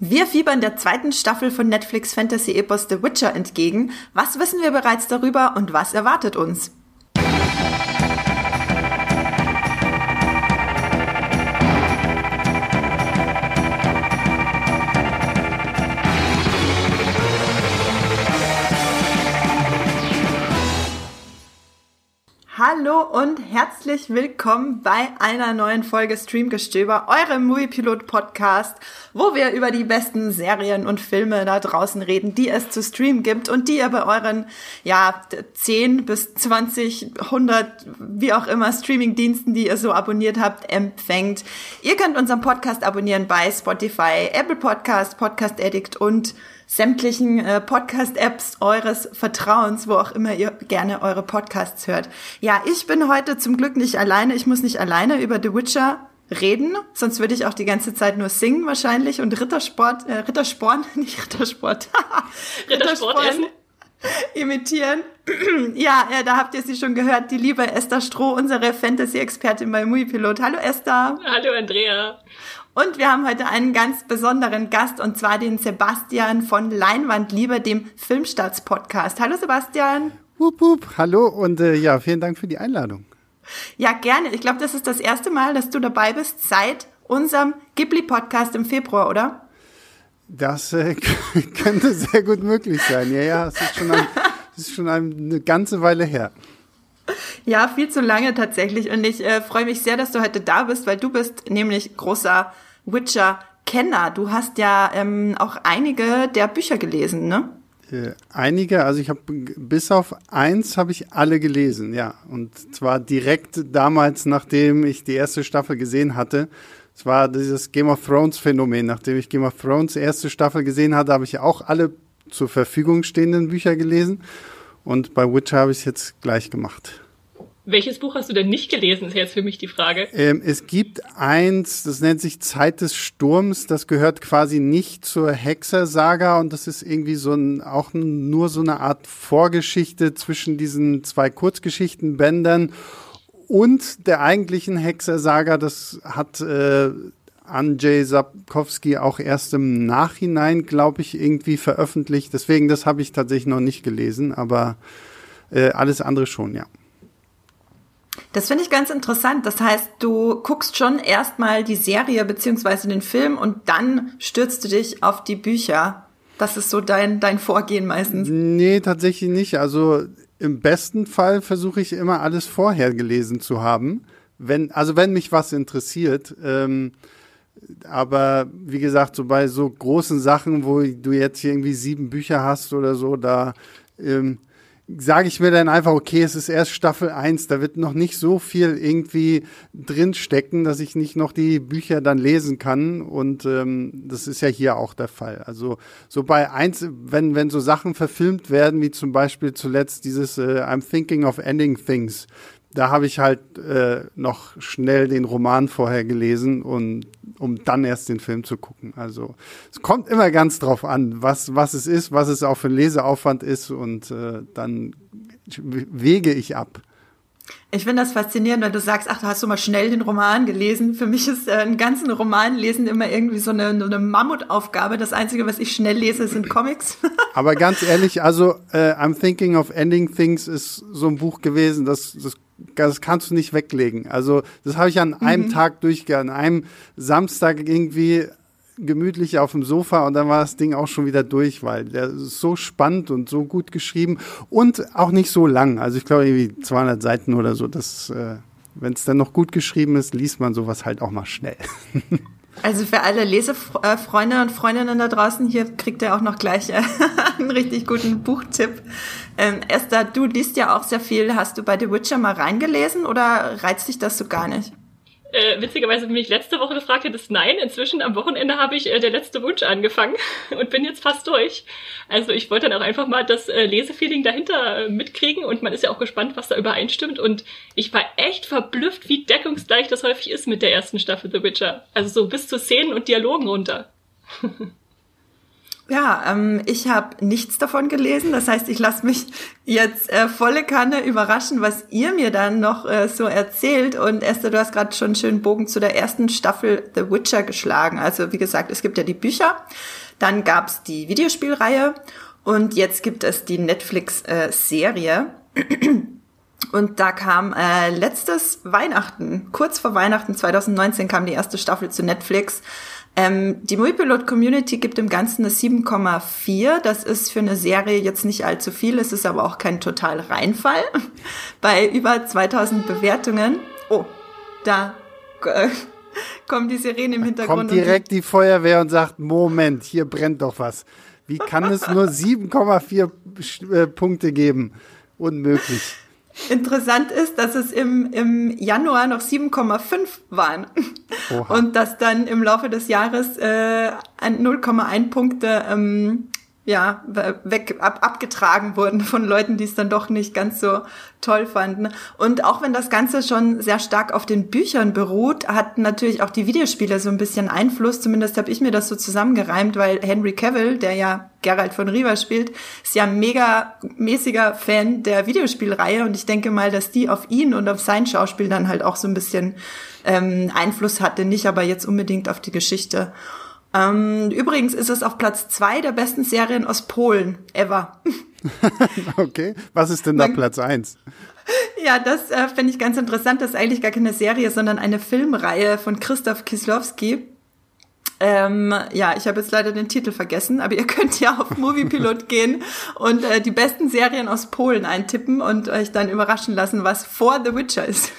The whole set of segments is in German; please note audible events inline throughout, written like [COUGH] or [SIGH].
Wir fiebern der zweiten Staffel von Netflix Fantasy Epos The Witcher entgegen. Was wissen wir bereits darüber und was erwartet uns? Hallo und herzlich willkommen bei einer neuen Folge Streamgestöber, eurem Moviepilot Podcast, wo wir über die besten Serien und Filme da draußen reden, die es zu streamen gibt und die ihr bei euren, ja, 10 bis 20, 100, wie auch immer Streamingdiensten, die ihr so abonniert habt, empfängt. Ihr könnt unseren Podcast abonnieren bei Spotify, Apple Podcast, Podcast Addict und sämtlichen äh, Podcast-Apps eures Vertrauens, wo auch immer ihr gerne eure Podcasts hört. Ja, ich bin heute zum Glück nicht alleine. Ich muss nicht alleine über The Witcher reden, sonst würde ich auch die ganze Zeit nur singen wahrscheinlich und Rittersport, äh, Rittersporn, [LAUGHS] nicht Rittersport, [LAUGHS] Rittersport [LAUGHS] imitieren. [CLEARS THROAT] ja, äh, da habt ihr sie schon gehört, die liebe Esther Stroh, unsere Fantasy-Expertin bei Muipilot. Hallo Esther. Hallo Andrea. Und wir haben heute einen ganz besonderen Gast und zwar den Sebastian von Leinwandliebe, dem Filmstarts-Podcast. Hallo Sebastian. Wup, wup. Hallo und äh, ja, vielen Dank für die Einladung. Ja, gerne. Ich glaube, das ist das erste Mal, dass du dabei bist seit unserem Ghibli-Podcast im Februar, oder? Das äh, [LAUGHS] könnte sehr gut möglich sein. Ja, ja, es ist schon, ein, es ist schon eine ganze Weile her. [LAUGHS] Ja, viel zu lange tatsächlich. Und ich äh, freue mich sehr, dass du heute da bist, weil du bist nämlich großer Witcher-Kenner. Du hast ja ähm, auch einige der Bücher gelesen, ne? Äh, einige, also ich habe bis auf eins habe ich alle gelesen, ja. Und zwar direkt damals, nachdem ich die erste Staffel gesehen hatte. Es war dieses Game of Thrones Phänomen. Nachdem ich Game of Thrones erste Staffel gesehen hatte, habe ich auch alle zur Verfügung stehenden Bücher gelesen. Und bei Witcher habe ich es jetzt gleich gemacht. Welches Buch hast du denn nicht gelesen, ist jetzt für mich die Frage. Ähm, es gibt eins, das nennt sich Zeit des Sturms, das gehört quasi nicht zur Hexersaga und das ist irgendwie so ein, auch nur so eine Art Vorgeschichte zwischen diesen zwei Kurzgeschichtenbändern und der eigentlichen Hexersaga. Das hat äh, Andrzej Sapkowski auch erst im Nachhinein, glaube ich, irgendwie veröffentlicht. Deswegen, das habe ich tatsächlich noch nicht gelesen, aber äh, alles andere schon, ja. Das finde ich ganz interessant. Das heißt, du guckst schon erstmal die Serie beziehungsweise den Film und dann stürzt du dich auf die Bücher. Das ist so dein, dein Vorgehen meistens. Nee, tatsächlich nicht. Also im besten Fall versuche ich immer alles vorher gelesen zu haben. Wenn, also wenn mich was interessiert. Ähm, aber wie gesagt, so bei so großen Sachen, wo du jetzt irgendwie sieben Bücher hast oder so, da ähm, sage ich mir dann einfach, okay, es ist erst Staffel 1, da wird noch nicht so viel irgendwie drinstecken, dass ich nicht noch die Bücher dann lesen kann. Und ähm, das ist ja hier auch der Fall. Also so bei eins, wenn, wenn so Sachen verfilmt werden, wie zum Beispiel zuletzt dieses äh, I'm thinking of ending things, da habe ich halt äh, noch schnell den Roman vorher gelesen und um dann erst den Film zu gucken. Also es kommt immer ganz drauf an, was was es ist, was es auch für ein Leseaufwand ist und äh, dann wege ich ab. Ich finde das faszinierend, wenn du sagst, ach, hast du mal schnell den Roman gelesen. Für mich ist äh, einen ganzen Roman lesen immer irgendwie so eine, eine Mammutaufgabe. Das Einzige, was ich schnell lese, sind Comics. [LAUGHS] Aber ganz ehrlich, also äh, I'm Thinking of Ending Things ist so ein Buch gewesen, das, das das kannst du nicht weglegen. Also das habe ich an einem mhm. Tag durchgegangen, an einem Samstag irgendwie gemütlich auf dem Sofa und dann war das Ding auch schon wieder durch, weil der ist so spannend und so gut geschrieben und auch nicht so lang. Also ich glaube irgendwie 200 Seiten oder so. Das, äh, wenn es dann noch gut geschrieben ist, liest man sowas halt auch mal schnell. [LAUGHS] Also für alle Lesefreunde und Freundinnen da draußen, hier kriegt ihr auch noch gleich äh, [LAUGHS] einen richtig guten Buchtipp. Ähm, Esther, du liest ja auch sehr viel. Hast du bei The Witcher mal reingelesen oder reizt dich das so gar nicht? Äh, witzigerweise, wenn mich letzte Woche gefragt hättest, nein, inzwischen am Wochenende habe ich äh, der letzte Wunsch angefangen [LAUGHS] und bin jetzt fast durch. Also ich wollte dann auch einfach mal das äh, Lesefeeling dahinter äh, mitkriegen und man ist ja auch gespannt, was da übereinstimmt und ich war echt verblüfft, wie deckungsgleich das häufig ist mit der ersten Staffel The Witcher. Also so bis zu Szenen und Dialogen runter. [LAUGHS] Ja, ähm, ich habe nichts davon gelesen. Das heißt, ich lasse mich jetzt äh, volle Kanne überraschen, was ihr mir dann noch äh, so erzählt. Und Esther, du hast gerade schon einen schönen Bogen zu der ersten Staffel The Witcher geschlagen. Also wie gesagt, es gibt ja die Bücher, dann gab's die Videospielreihe und jetzt gibt es die Netflix-Serie. Äh, [CLEARS THROAT] und da kam äh, letztes Weihnachten, kurz vor Weihnachten 2019 kam die erste Staffel zu Netflix. Ähm, die Moviepilot Community gibt im Ganzen eine 7,4. Das ist für eine Serie jetzt nicht allzu viel. Es ist aber auch kein total Reinfall. [LAUGHS] Bei über 2000 Bewertungen. Oh, da äh, kommt die Sirene im Hintergrund. Kommt direkt die Feuerwehr und sagt, Moment, hier brennt doch was. Wie kann es nur 7,4 äh, Punkte geben? Unmöglich. Interessant ist, dass es im, im Januar noch 7,5 waren Oha. und dass dann im Laufe des Jahres äh, 0,1 Punkte ähm, ja, weg, ab, abgetragen wurden von Leuten, die es dann doch nicht ganz so toll fanden. Und auch wenn das Ganze schon sehr stark auf den Büchern beruht, hat natürlich auch die Videospiele so ein bisschen Einfluss. Zumindest habe ich mir das so zusammengereimt, weil Henry Cavill, der ja Geralt von Riva spielt, ist ja mega mäßiger Fan der Videospielreihe. Und ich denke mal, dass die auf ihn und auf sein Schauspiel dann halt auch so ein bisschen ähm, Einfluss hatte. Nicht aber jetzt unbedingt auf die Geschichte. Ähm, übrigens ist es auf Platz zwei der besten Serien aus Polen ever. [LAUGHS] okay, was ist denn da Man, Platz eins? [LAUGHS] Ja, das äh, finde ich ganz interessant. Das ist eigentlich gar keine Serie, sondern eine Filmreihe von Christoph Kislowski. Ähm, ja, ich habe jetzt leider den Titel vergessen, aber ihr [LAUGHS] könnt ja auf Moviepilot gehen und äh, die besten Serien aus Polen eintippen und euch dann überraschen lassen, was vor The Witcher ist.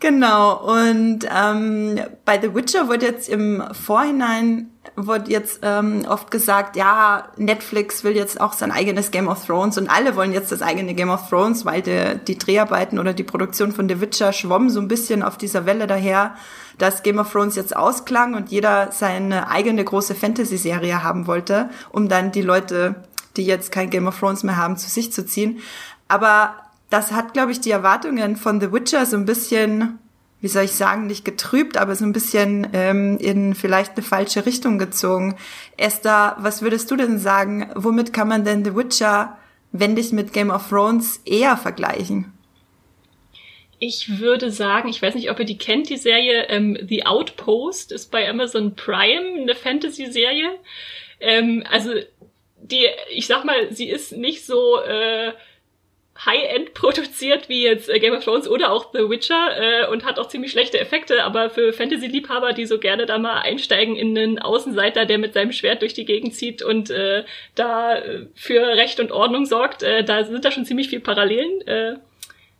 Genau, und ähm, bei The Witcher wurde jetzt im Vorhinein wurde jetzt ähm, oft gesagt, ja, Netflix will jetzt auch sein eigenes Game of Thrones und alle wollen jetzt das eigene Game of Thrones, weil de, die Dreharbeiten oder die Produktion von The Witcher schwommen so ein bisschen auf dieser Welle daher, dass Game of Thrones jetzt ausklang und jeder seine eigene große Fantasy-Serie haben wollte, um dann die Leute, die jetzt kein Game of Thrones mehr haben, zu sich zu ziehen. Aber das hat, glaube ich, die Erwartungen von The Witcher so ein bisschen, wie soll ich sagen, nicht getrübt, aber so ein bisschen ähm, in vielleicht eine falsche Richtung gezogen. Esther, was würdest du denn sagen? Womit kann man denn The Witcher, wenn dich mit Game of Thrones, eher vergleichen? Ich würde sagen, ich weiß nicht, ob ihr die kennt, die Serie ähm, The Outpost ist bei Amazon Prime eine Fantasy-Serie. Ähm, also die, ich sag mal, sie ist nicht so äh, High-End [LAUGHS] produziert wie jetzt äh, Game of Thrones oder auch The Witcher äh, und hat auch ziemlich schlechte Effekte, aber für Fantasy-Liebhaber, die so gerne da mal einsteigen in einen Außenseiter, der mit seinem Schwert durch die Gegend zieht und äh, da äh, für Recht und Ordnung sorgt, äh, da sind da schon ziemlich viel Parallelen. Äh,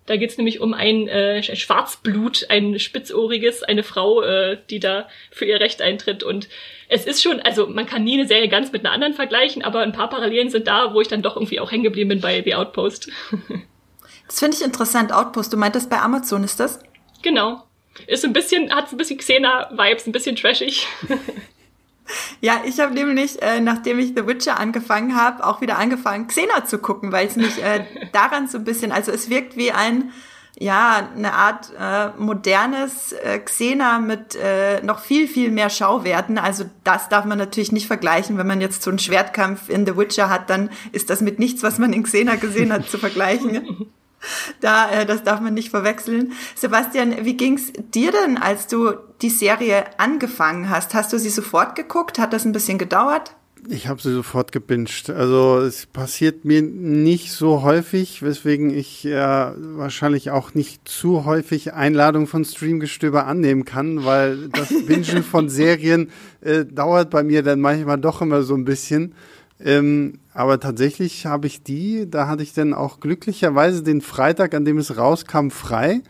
da geht's nämlich um ein äh, Schwarzblut, ein spitzohriges, eine Frau, äh, die da für ihr Recht eintritt. Und es ist schon, also man kann nie eine Serie ganz mit einer anderen vergleichen, aber ein paar Parallelen sind da, wo ich dann doch irgendwie auch hängen geblieben bin bei The Outpost. [LAUGHS] das finde ich interessant, Outpost. Du meintest bei Amazon ist das? Genau. Ist ein bisschen, hat ein bisschen Xena-Vibes, ein bisschen trashig. [LAUGHS] Ja, ich habe nämlich, äh, nachdem ich The Witcher angefangen habe, auch wieder angefangen, Xena zu gucken, weil es mich äh, [LAUGHS] daran so ein bisschen, also es wirkt wie ein, ja, eine Art äh, modernes äh, Xena mit äh, noch viel, viel mehr Schauwerten. Also das darf man natürlich nicht vergleichen. Wenn man jetzt so einen Schwertkampf in The Witcher hat, dann ist das mit nichts, was man in Xena gesehen hat, zu vergleichen. [LAUGHS] Da, äh, das darf man nicht verwechseln. Sebastian, wie ging's dir denn, als du die Serie angefangen hast? Hast du sie sofort geguckt? Hat das ein bisschen gedauert? Ich habe sie sofort gebinged. Also es passiert mir nicht so häufig, weswegen ich äh, wahrscheinlich auch nicht zu häufig Einladungen von Streamgestöber annehmen kann, weil das [LAUGHS] Bingen von Serien äh, dauert bei mir dann manchmal doch immer so ein bisschen. Ähm, aber tatsächlich habe ich die, da hatte ich dann auch glücklicherweise den Freitag, an dem es rauskam, frei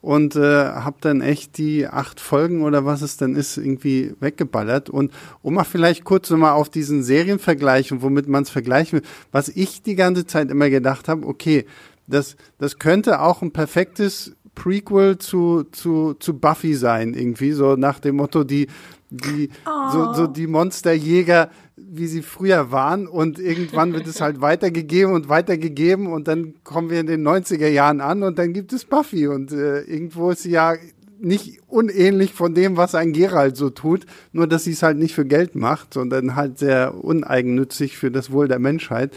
und äh, habe dann echt die acht Folgen oder was es denn ist, irgendwie weggeballert. Und um mal vielleicht kurz nochmal auf diesen Serienvergleich und womit man es vergleichen will, was ich die ganze Zeit immer gedacht habe, okay, das, das könnte auch ein perfektes Prequel zu, zu, zu Buffy sein, irgendwie, so nach dem Motto, die, die, oh. so, so die Monsterjäger, wie sie früher waren und irgendwann wird es halt weitergegeben und weitergegeben und dann kommen wir in den 90er Jahren an und dann gibt es Buffy und äh, irgendwo ist sie ja nicht unähnlich von dem, was ein Geralt so tut, nur dass sie es halt nicht für Geld macht, sondern halt sehr uneigennützig für das Wohl der Menschheit.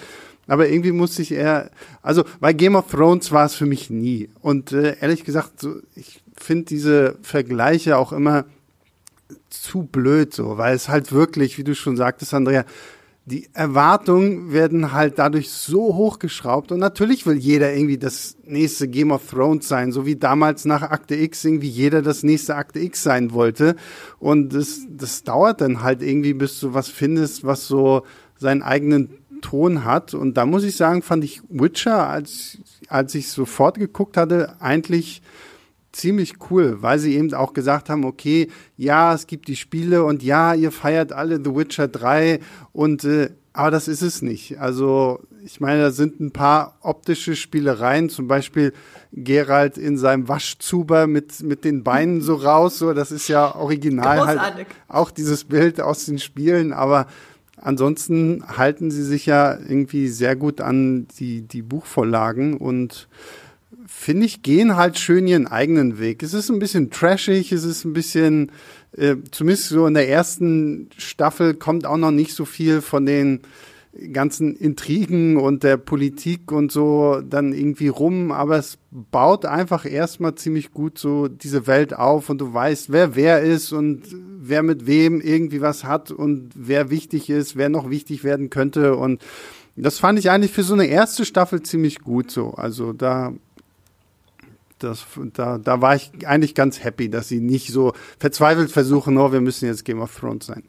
Aber irgendwie musste ich eher, also bei Game of Thrones war es für mich nie. Und äh, ehrlich gesagt, so, ich finde diese Vergleiche auch immer zu blöd so, weil es halt wirklich, wie du schon sagtest, Andrea, die Erwartungen werden halt dadurch so hochgeschraubt und natürlich will jeder irgendwie das nächste Game of Thrones sein, so wie damals nach Akte X irgendwie jeder das nächste Akte X sein wollte und das, das dauert dann halt irgendwie, bis du was findest, was so seinen eigenen Ton hat und da muss ich sagen, fand ich Witcher, als, als ich sofort geguckt hatte, eigentlich ziemlich cool, weil sie eben auch gesagt haben, okay, ja, es gibt die Spiele und ja, ihr feiert alle The Witcher 3 und äh, aber das ist es nicht. Also ich meine, da sind ein paar optische Spielereien, zum Beispiel Gerald in seinem Waschzuber mit mit den Beinen so raus, so das ist ja original halt Großartig. halt auch dieses Bild aus den Spielen, aber ansonsten halten sie sich ja irgendwie sehr gut an die die Buchvorlagen und finde ich, gehen halt schön ihren eigenen Weg. Es ist ein bisschen trashig, es ist ein bisschen, äh, zumindest so in der ersten Staffel kommt auch noch nicht so viel von den ganzen Intrigen und der Politik und so dann irgendwie rum, aber es baut einfach erstmal ziemlich gut so diese Welt auf und du weißt, wer wer ist und wer mit wem irgendwie was hat und wer wichtig ist, wer noch wichtig werden könnte und das fand ich eigentlich für so eine erste Staffel ziemlich gut so. Also da das, da, da war ich eigentlich ganz happy, dass sie nicht so verzweifelt versuchen, oh, wir müssen jetzt Game of Thrones sein.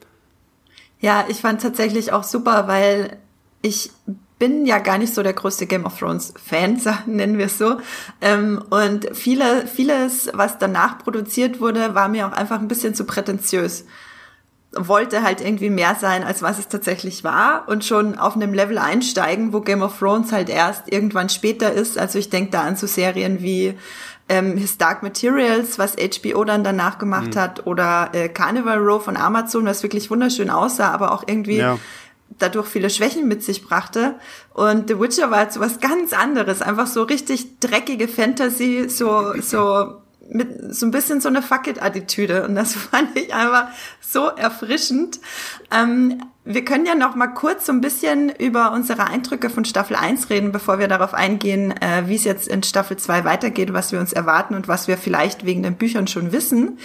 Ja, ich fand tatsächlich auch super, weil ich bin ja gar nicht so der größte Game of Thrones Fan, [LAUGHS] nennen wir es so. Ähm, und viele, vieles, was danach produziert wurde, war mir auch einfach ein bisschen zu prätentiös wollte halt irgendwie mehr sein, als was es tatsächlich war und schon auf einem Level einsteigen, wo Game of Thrones halt erst irgendwann später ist. Also ich denke da an so Serien wie ähm, His Dark Materials, was HBO dann danach gemacht mhm. hat, oder äh, Carnival Row von Amazon, was wirklich wunderschön aussah, aber auch irgendwie ja. dadurch viele Schwächen mit sich brachte. Und The Witcher war halt so was ganz anderes, einfach so richtig dreckige Fantasy, so so mit so ein bisschen so eine Fuck it-Attitüde und das [LAUGHS] fand ich einfach so erfrischend. Ähm, wir können ja noch mal kurz so ein bisschen über unsere Eindrücke von Staffel 1 reden, bevor wir darauf eingehen, äh, wie es jetzt in Staffel 2 weitergeht, was wir uns erwarten und was wir vielleicht wegen den Büchern schon wissen.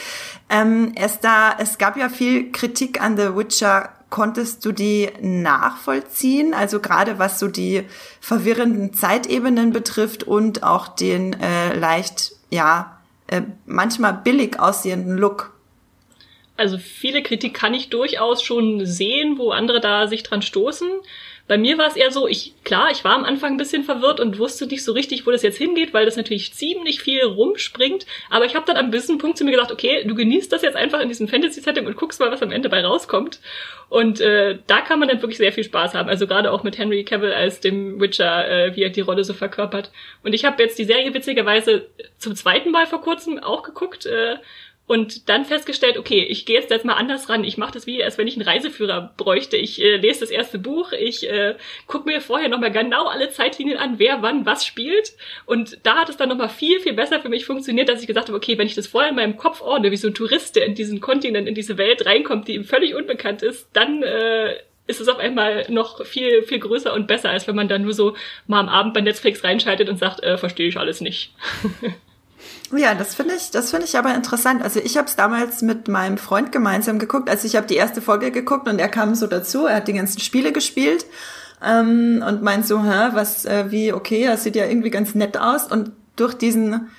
Ähm, es, da, es gab ja viel Kritik an The Witcher konntest du die nachvollziehen? Also gerade was so die verwirrenden Zeitebenen betrifft und auch den äh, leicht, ja, äh, manchmal billig aussehenden Look. Also viele Kritik kann ich durchaus schon sehen, wo andere da sich dran stoßen. Bei mir war es eher so, ich, klar, ich war am Anfang ein bisschen verwirrt und wusste nicht so richtig, wo das jetzt hingeht, weil das natürlich ziemlich viel rumspringt. Aber ich habe dann am gewissen Punkt zu mir gedacht, okay, du genießt das jetzt einfach in diesem Fantasy-Setting und guckst mal, was am Ende bei rauskommt. Und äh, da kann man dann wirklich sehr viel Spaß haben. Also gerade auch mit Henry Cavill als dem Witcher, äh, wie er die Rolle so verkörpert. Und ich habe jetzt die Serie witzigerweise zum zweiten Mal vor kurzem auch geguckt. Äh, und dann festgestellt, okay, ich gehe jetzt, jetzt mal anders ran. Ich mache das wie, als wenn ich einen Reiseführer bräuchte. Ich äh, lese das erste Buch, ich äh, gucke mir vorher nochmal genau alle Zeitlinien an, wer wann was spielt. Und da hat es dann nochmal viel, viel besser für mich funktioniert, dass ich gesagt habe, okay, wenn ich das vorher in meinem Kopf ordne, wie so ein Tourist, der in diesen Kontinent, in diese Welt reinkommt, die ihm völlig unbekannt ist, dann äh, ist es auf einmal noch viel, viel größer und besser, als wenn man dann nur so mal am Abend bei Netflix reinschaltet und sagt, äh, verstehe ich alles nicht. [LAUGHS] Ja, das finde ich, das finde ich aber interessant. Also ich habe es damals mit meinem Freund gemeinsam geguckt. Also ich habe die erste Folge geguckt und er kam so dazu. Er hat die ganzen Spiele gespielt ähm, und meint so, hä, was, äh, wie, okay, das sieht ja irgendwie ganz nett aus. Und durch diesen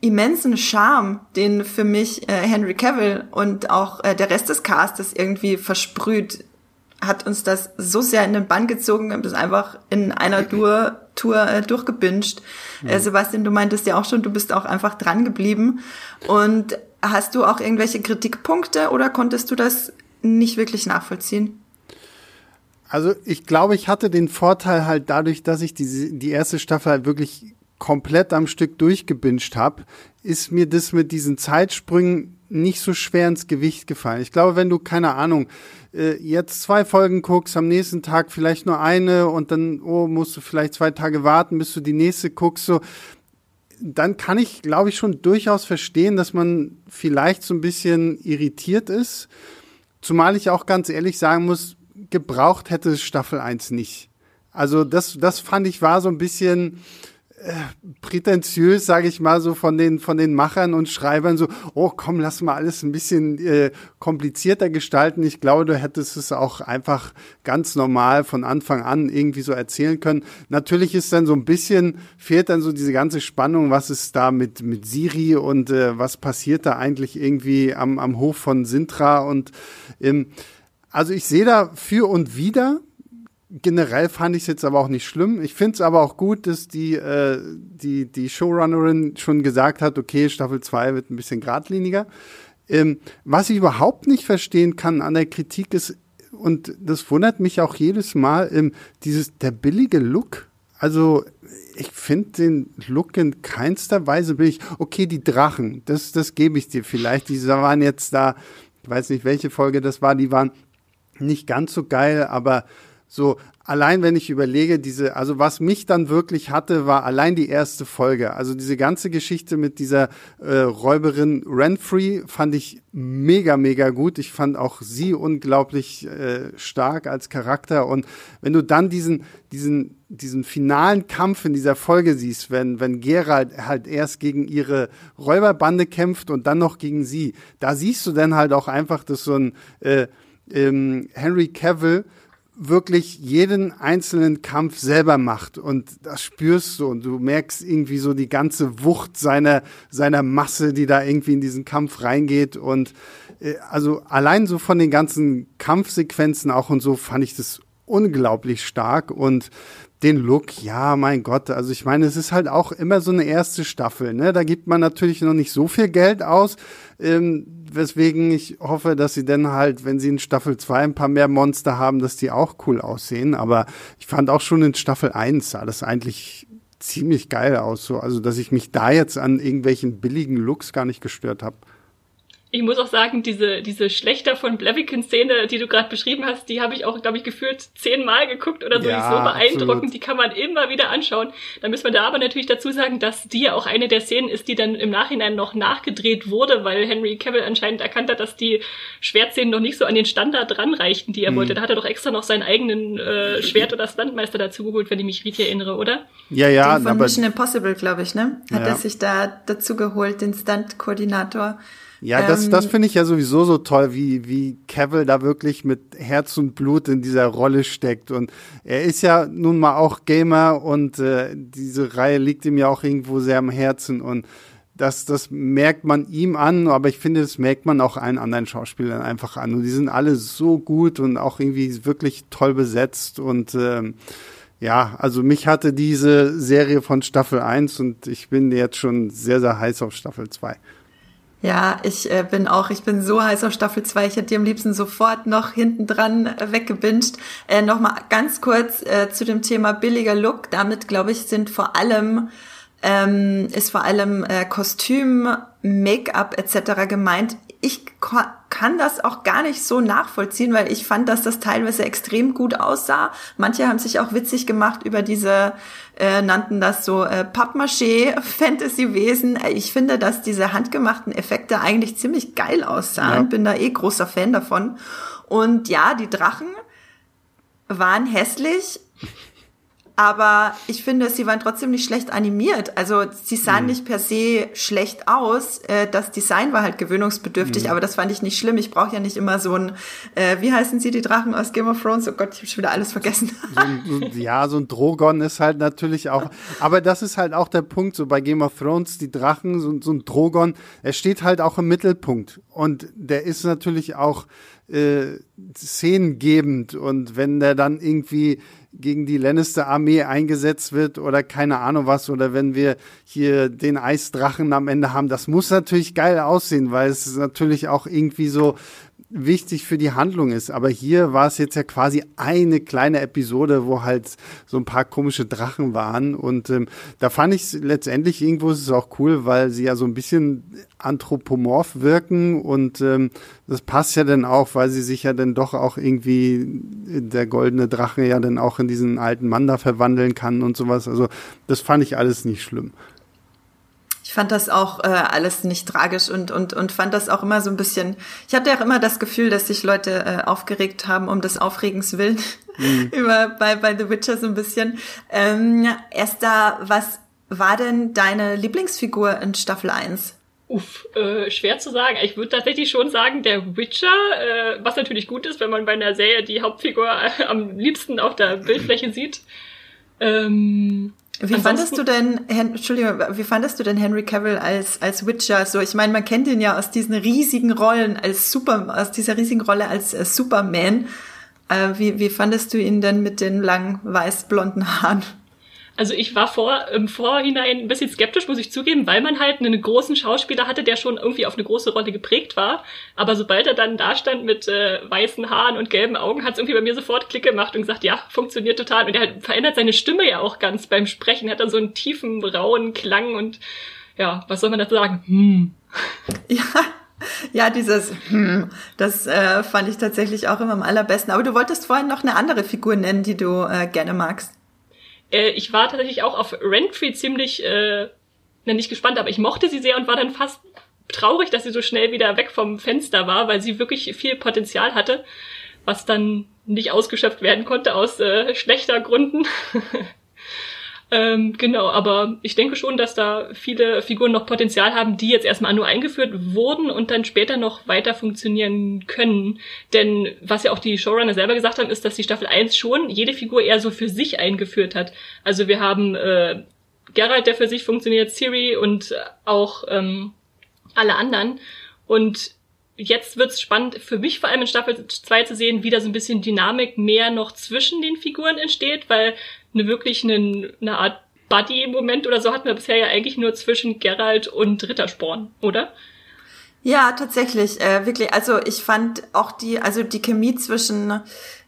immensen Charme, den für mich äh, Henry Cavill und auch äh, der Rest des Castes irgendwie versprüht, hat uns das so sehr in den Bann gezogen, wir haben das einfach in einer Tour, Tour äh, durchgebinged. Mhm. Äh, Sebastian, du meintest ja auch schon, du bist auch einfach dran geblieben. Und hast du auch irgendwelche Kritikpunkte oder konntest du das nicht wirklich nachvollziehen? Also ich glaube, ich hatte den Vorteil halt dadurch, dass ich die, die erste Staffel halt wirklich komplett am Stück durchgebinged habe, ist mir das mit diesen Zeitsprüngen nicht so schwer ins Gewicht gefallen. Ich glaube, wenn du, keine Ahnung, äh, jetzt zwei Folgen guckst, am nächsten Tag vielleicht nur eine und dann, oh, musst du vielleicht zwei Tage warten, bis du die nächste guckst, so, dann kann ich, glaube ich, schon durchaus verstehen, dass man vielleicht so ein bisschen irritiert ist. Zumal ich auch ganz ehrlich sagen muss, gebraucht hätte Staffel 1 nicht. Also das, das fand ich war so ein bisschen, prätentiös, sage ich mal, so von den von den Machern und Schreibern so, oh komm, lass mal alles ein bisschen äh, komplizierter gestalten. Ich glaube, du hättest es auch einfach ganz normal von Anfang an irgendwie so erzählen können. Natürlich ist dann so ein bisschen fehlt dann so diese ganze Spannung, was ist da mit mit Siri und äh, was passiert da eigentlich irgendwie am am Hof von Sintra und ähm, also ich sehe da für und wieder generell fand ich es jetzt aber auch nicht schlimm. Ich finde es aber auch gut, dass die, äh, die, die Showrunnerin schon gesagt hat, okay, Staffel 2 wird ein bisschen geradliniger. Ähm, was ich überhaupt nicht verstehen kann an der Kritik ist, und das wundert mich auch jedes Mal, ähm, dieses, der billige Look. Also, ich finde den Look in keinster Weise billig. Okay, die Drachen, das, das gebe ich dir vielleicht. Die waren jetzt da, ich weiß nicht, welche Folge das war, die waren nicht ganz so geil, aber so, allein wenn ich überlege, diese, also was mich dann wirklich hatte, war allein die erste Folge. Also diese ganze Geschichte mit dieser äh, Räuberin Renfrey fand ich mega, mega gut. Ich fand auch sie unglaublich äh, stark als Charakter. Und wenn du dann diesen, diesen, diesen finalen Kampf in dieser Folge siehst, wenn, wenn Gerald halt erst gegen ihre Räuberbande kämpft und dann noch gegen sie, da siehst du dann halt auch einfach, dass so ein äh, ähm, Henry Cavill wirklich jeden einzelnen Kampf selber macht und das spürst du und du merkst irgendwie so die ganze Wucht seiner seiner Masse, die da irgendwie in diesen Kampf reingeht und äh, also allein so von den ganzen Kampfsequenzen auch und so fand ich das unglaublich stark und den Look, ja, mein Gott, also ich meine, es ist halt auch immer so eine erste Staffel, ne? Da gibt man natürlich noch nicht so viel Geld aus, ähm, weswegen ich hoffe, dass sie dann halt, wenn sie in Staffel 2 ein paar mehr Monster haben, dass die auch cool aussehen. Aber ich fand auch schon in Staffel 1 sah das eigentlich ziemlich geil aus, so, also dass ich mich da jetzt an irgendwelchen billigen Looks gar nicht gestört habe ich muss auch sagen, diese, diese Schlechter von Blaviken-Szene, die du gerade beschrieben hast, die habe ich auch, glaube ich, gefühlt zehnmal geguckt oder so. Ja, die ist so beeindruckend, absolut. die kann man immer wieder anschauen. Da müssen wir da aber natürlich dazu sagen, dass die ja auch eine der Szenen ist, die dann im Nachhinein noch nachgedreht wurde, weil Henry Cavill anscheinend erkannt hat, dass die Schwertszenen noch nicht so an den Standard ranreichten, die er mhm. wollte. Da hat er doch extra noch seinen eigenen äh, Schwert- oder Stuntmeister dazu geholt, wenn ich mich richtig erinnere, oder? Ja, ja. Den von aber Mission Impossible, glaube ich, ne? Hat ja. er sich da dazu geholt, den Stunt-Koordinator. Ja, das, ähm, das finde ich ja sowieso so toll, wie, wie Cavill da wirklich mit Herz und Blut in dieser Rolle steckt. Und er ist ja nun mal auch Gamer und äh, diese Reihe liegt ihm ja auch irgendwo sehr am Herzen. Und das, das merkt man ihm an, aber ich finde, das merkt man auch allen anderen Schauspielern einfach an. Und die sind alle so gut und auch irgendwie wirklich toll besetzt. Und ähm, ja, also mich hatte diese Serie von Staffel 1 und ich bin jetzt schon sehr, sehr heiß auf Staffel 2. Ja, ich äh, bin auch, ich bin so heiß auf Staffel 2. Ich hätte die am liebsten sofort noch hinten dran äh, weggebinged. Äh, Nochmal ganz kurz äh, zu dem Thema billiger Look. Damit, glaube ich, sind vor allem ähm, ist vor allem äh, Kostüm, Make-up etc. gemeint. Ich kann das auch gar nicht so nachvollziehen, weil ich fand, dass das teilweise extrem gut aussah. Manche haben sich auch witzig gemacht über diese, äh, nannten das so äh, Pappmaché-Fantasy-Wesen. Ich finde, dass diese handgemachten Effekte eigentlich ziemlich geil aussahen. Ja. Bin da eh großer Fan davon. Und ja, die Drachen waren hässlich, aber ich finde, sie waren trotzdem nicht schlecht animiert. Also sie sahen mhm. nicht per se schlecht aus. Äh, das Design war halt gewöhnungsbedürftig, mhm. aber das fand ich nicht schlimm. Ich brauche ja nicht immer so ein, äh, wie heißen sie, die Drachen aus Game of Thrones? Oh Gott, ich habe schon wieder alles vergessen. So ein, so, ja, so ein Drogon ist halt natürlich auch, aber das ist halt auch der Punkt, so bei Game of Thrones, die Drachen, so, so ein Drogon, er steht halt auch im Mittelpunkt. Und der ist natürlich auch äh, szenengebend. Und wenn der dann irgendwie gegen die Lannister-Armee eingesetzt wird oder keine Ahnung was, oder wenn wir hier den Eisdrachen am Ende haben, das muss natürlich geil aussehen, weil es natürlich auch irgendwie so wichtig für die Handlung ist. Aber hier war es jetzt ja quasi eine kleine Episode, wo halt so ein paar komische Drachen waren. Und ähm, da fand ich letztendlich irgendwo ist es auch cool, weil sie ja so ein bisschen anthropomorph wirken und ähm, das passt ja dann auch, weil sie sich ja dann doch auch irgendwie der goldene Drache ja dann auch in diesen alten Mann da verwandeln kann und sowas. Also das fand ich alles nicht schlimm. Ich fand das auch äh, alles nicht tragisch und, und, und fand das auch immer so ein bisschen, ich hatte auch immer das Gefühl, dass sich Leute äh, aufgeregt haben um des Aufregens willen mhm. [LAUGHS] über bei, bei The Witcher so ein bisschen. Ähm, Esther, was war denn deine Lieblingsfigur in Staffel 1? Uff, äh, schwer zu sagen. Ich würde tatsächlich schon sagen, der Witcher, äh, was natürlich gut ist, wenn man bei einer Serie die Hauptfigur äh, am liebsten auf der Bildfläche sieht. Ähm, wie fandest du denn, Entschuldigung, wie fandest du denn Henry Cavill als, als Witcher? So, ich meine, man kennt ihn ja aus diesen riesigen Rollen als Super, aus dieser riesigen Rolle als äh, Superman. Äh, wie, wie fandest du ihn denn mit den langen weiß-blonden Haaren? Also ich war vor, im Vorhinein ein bisschen skeptisch, muss ich zugeben, weil man halt einen großen Schauspieler hatte, der schon irgendwie auf eine große Rolle geprägt war. Aber sobald er dann da stand mit äh, weißen Haaren und gelben Augen, hat es irgendwie bei mir sofort Klick gemacht und gesagt, ja, funktioniert total. Und er hat, verändert seine Stimme ja auch ganz beim Sprechen, hat dann so einen tiefen, rauen Klang und ja, was soll man dazu sagen? Hm. [LAUGHS] Ja, ja, dieses hm, das äh, fand ich tatsächlich auch immer am allerbesten. Aber du wolltest vorhin noch eine andere Figur nennen, die du äh, gerne magst. Äh, ich war tatsächlich auch auf Renfrey ziemlich, äh, nicht gespannt, aber ich mochte sie sehr und war dann fast traurig, dass sie so schnell wieder weg vom Fenster war, weil sie wirklich viel Potenzial hatte, was dann nicht ausgeschöpft werden konnte aus äh, schlechter Gründen. [LAUGHS] Ähm, genau, aber ich denke schon, dass da viele Figuren noch Potenzial haben, die jetzt erstmal nur eingeführt wurden und dann später noch weiter funktionieren können. Denn was ja auch die Showrunner selber gesagt haben, ist, dass die Staffel 1 schon jede Figur eher so für sich eingeführt hat. Also wir haben äh, Geralt, der für sich funktioniert, Siri und auch ähm, alle anderen. Und jetzt wird's spannend für mich vor allem in Staffel 2 zu sehen, wie da so ein bisschen Dynamik mehr noch zwischen den Figuren entsteht, weil eine wirklich eine, eine Art Buddy-Moment oder so hatten wir bisher ja eigentlich nur zwischen Geralt und Rittersporn, oder? Ja, tatsächlich, äh, wirklich. Also ich fand auch die, also die Chemie zwischen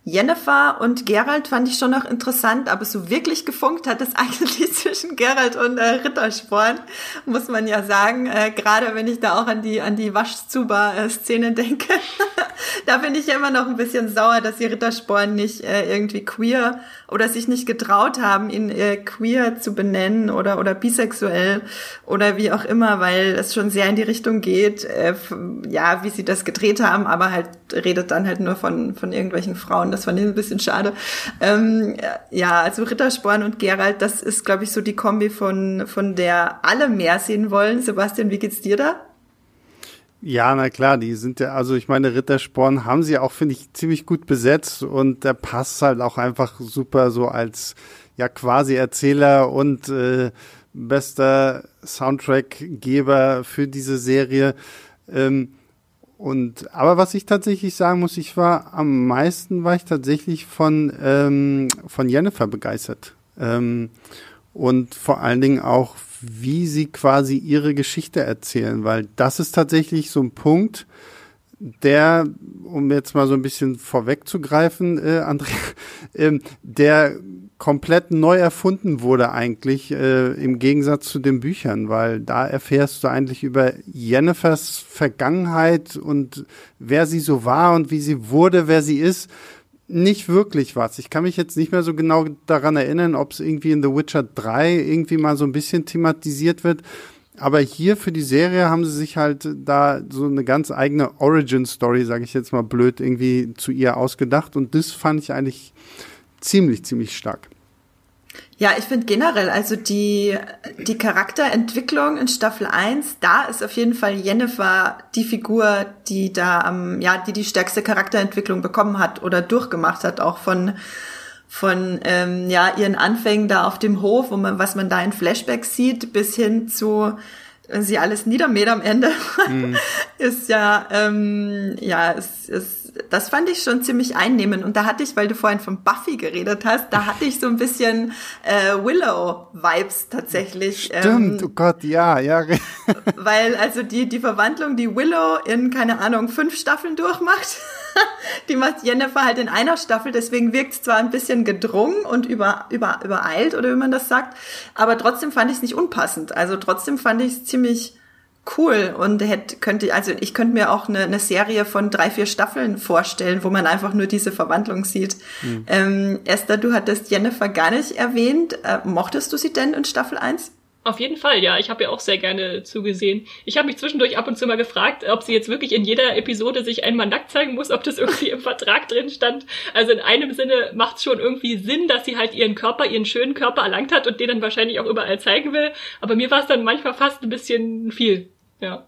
Jennifer und Gerald fand ich schon noch interessant, aber so wirklich gefunkt hat es [LAUGHS] eigentlich zwischen Gerald und äh, Rittersporn, muss man ja sagen. Äh, Gerade wenn ich da auch an die an die Waschzuber-Szene denke, [LAUGHS] da bin ich ja immer noch ein bisschen sauer, dass die Rittersporn nicht äh, irgendwie queer oder sich nicht getraut haben, ihn äh, queer zu benennen oder oder bisexuell oder wie auch immer, weil es schon sehr in die Richtung geht, äh, ja, wie sie das gedreht haben, aber halt redet dann halt nur von von irgendwelchen Frauen das fand ich ein bisschen schade. Ähm, ja, also Rittersporn und Gerald, das ist, glaube ich, so die Kombi von, von der alle mehr sehen wollen. Sebastian, wie geht's dir da? Ja, na klar, die sind ja, also ich meine, Rittersporn haben sie auch, finde ich, ziemlich gut besetzt und der passt halt auch einfach super so als ja quasi Erzähler und äh, bester Soundtrackgeber für diese Serie. Ähm, und aber was ich tatsächlich sagen muss, ich war am meisten war ich tatsächlich von ähm, von Jennifer begeistert. Ähm, und vor allen Dingen auch wie sie quasi ihre Geschichte erzählen, weil das ist tatsächlich so ein Punkt, der, um jetzt mal so ein bisschen vorwegzugreifen, äh, André, [LAUGHS] äh, der komplett neu erfunden wurde eigentlich äh, im Gegensatz zu den Büchern, weil da erfährst du eigentlich über Jennifers Vergangenheit und wer sie so war und wie sie wurde, wer sie ist, nicht wirklich was. Ich kann mich jetzt nicht mehr so genau daran erinnern, ob es irgendwie in The Witcher 3 irgendwie mal so ein bisschen thematisiert wird. Aber hier für die Serie haben sie sich halt da so eine ganz eigene Origin-Story, sage ich jetzt mal blöd, irgendwie zu ihr ausgedacht. Und das fand ich eigentlich ziemlich, ziemlich stark. Ja, ich finde generell, also die, die Charakterentwicklung in Staffel 1, da ist auf jeden Fall Jennifer die Figur, die da, ähm, ja, die die stärkste Charakterentwicklung bekommen hat oder durchgemacht hat, auch von, von ähm, ja, ihren Anfängen da auf dem Hof, wo man, was man da in Flashbacks sieht, bis hin zu sie alles niedermäht am Ende, mhm. [LAUGHS] ist ja, ähm, ja, ist, ist, das fand ich schon ziemlich einnehmend. Und da hatte ich, weil du vorhin von Buffy geredet hast, da hatte ich so ein bisschen äh, Willow-Vibes tatsächlich. Stimmt, ähm, oh Gott, ja, ja. [LAUGHS] weil also die, die Verwandlung, die Willow in, keine Ahnung, fünf Staffeln durchmacht, [LAUGHS] die macht Jennifer halt in einer Staffel, deswegen wirkt es zwar ein bisschen gedrungen und über, über, übereilt, oder wie man das sagt, aber trotzdem fand ich es nicht unpassend. Also trotzdem fand ich es ziemlich cool und hätte, könnte, also ich könnte mir auch eine, eine Serie von drei, vier Staffeln vorstellen, wo man einfach nur diese Verwandlung sieht. Mhm. Ähm, Esther, du hattest Jennifer gar nicht erwähnt. Äh, mochtest du sie denn in Staffel 1? Auf jeden Fall, ja. Ich habe ja auch sehr gerne zugesehen. Ich habe mich zwischendurch ab und zu mal gefragt, ob sie jetzt wirklich in jeder Episode sich einmal nackt zeigen muss, ob das irgendwie im Vertrag drin stand. Also in einem Sinne macht es schon irgendwie Sinn, dass sie halt ihren Körper, ihren schönen Körper erlangt hat und den dann wahrscheinlich auch überall zeigen will. Aber mir war es dann manchmal fast ein bisschen viel. Ja.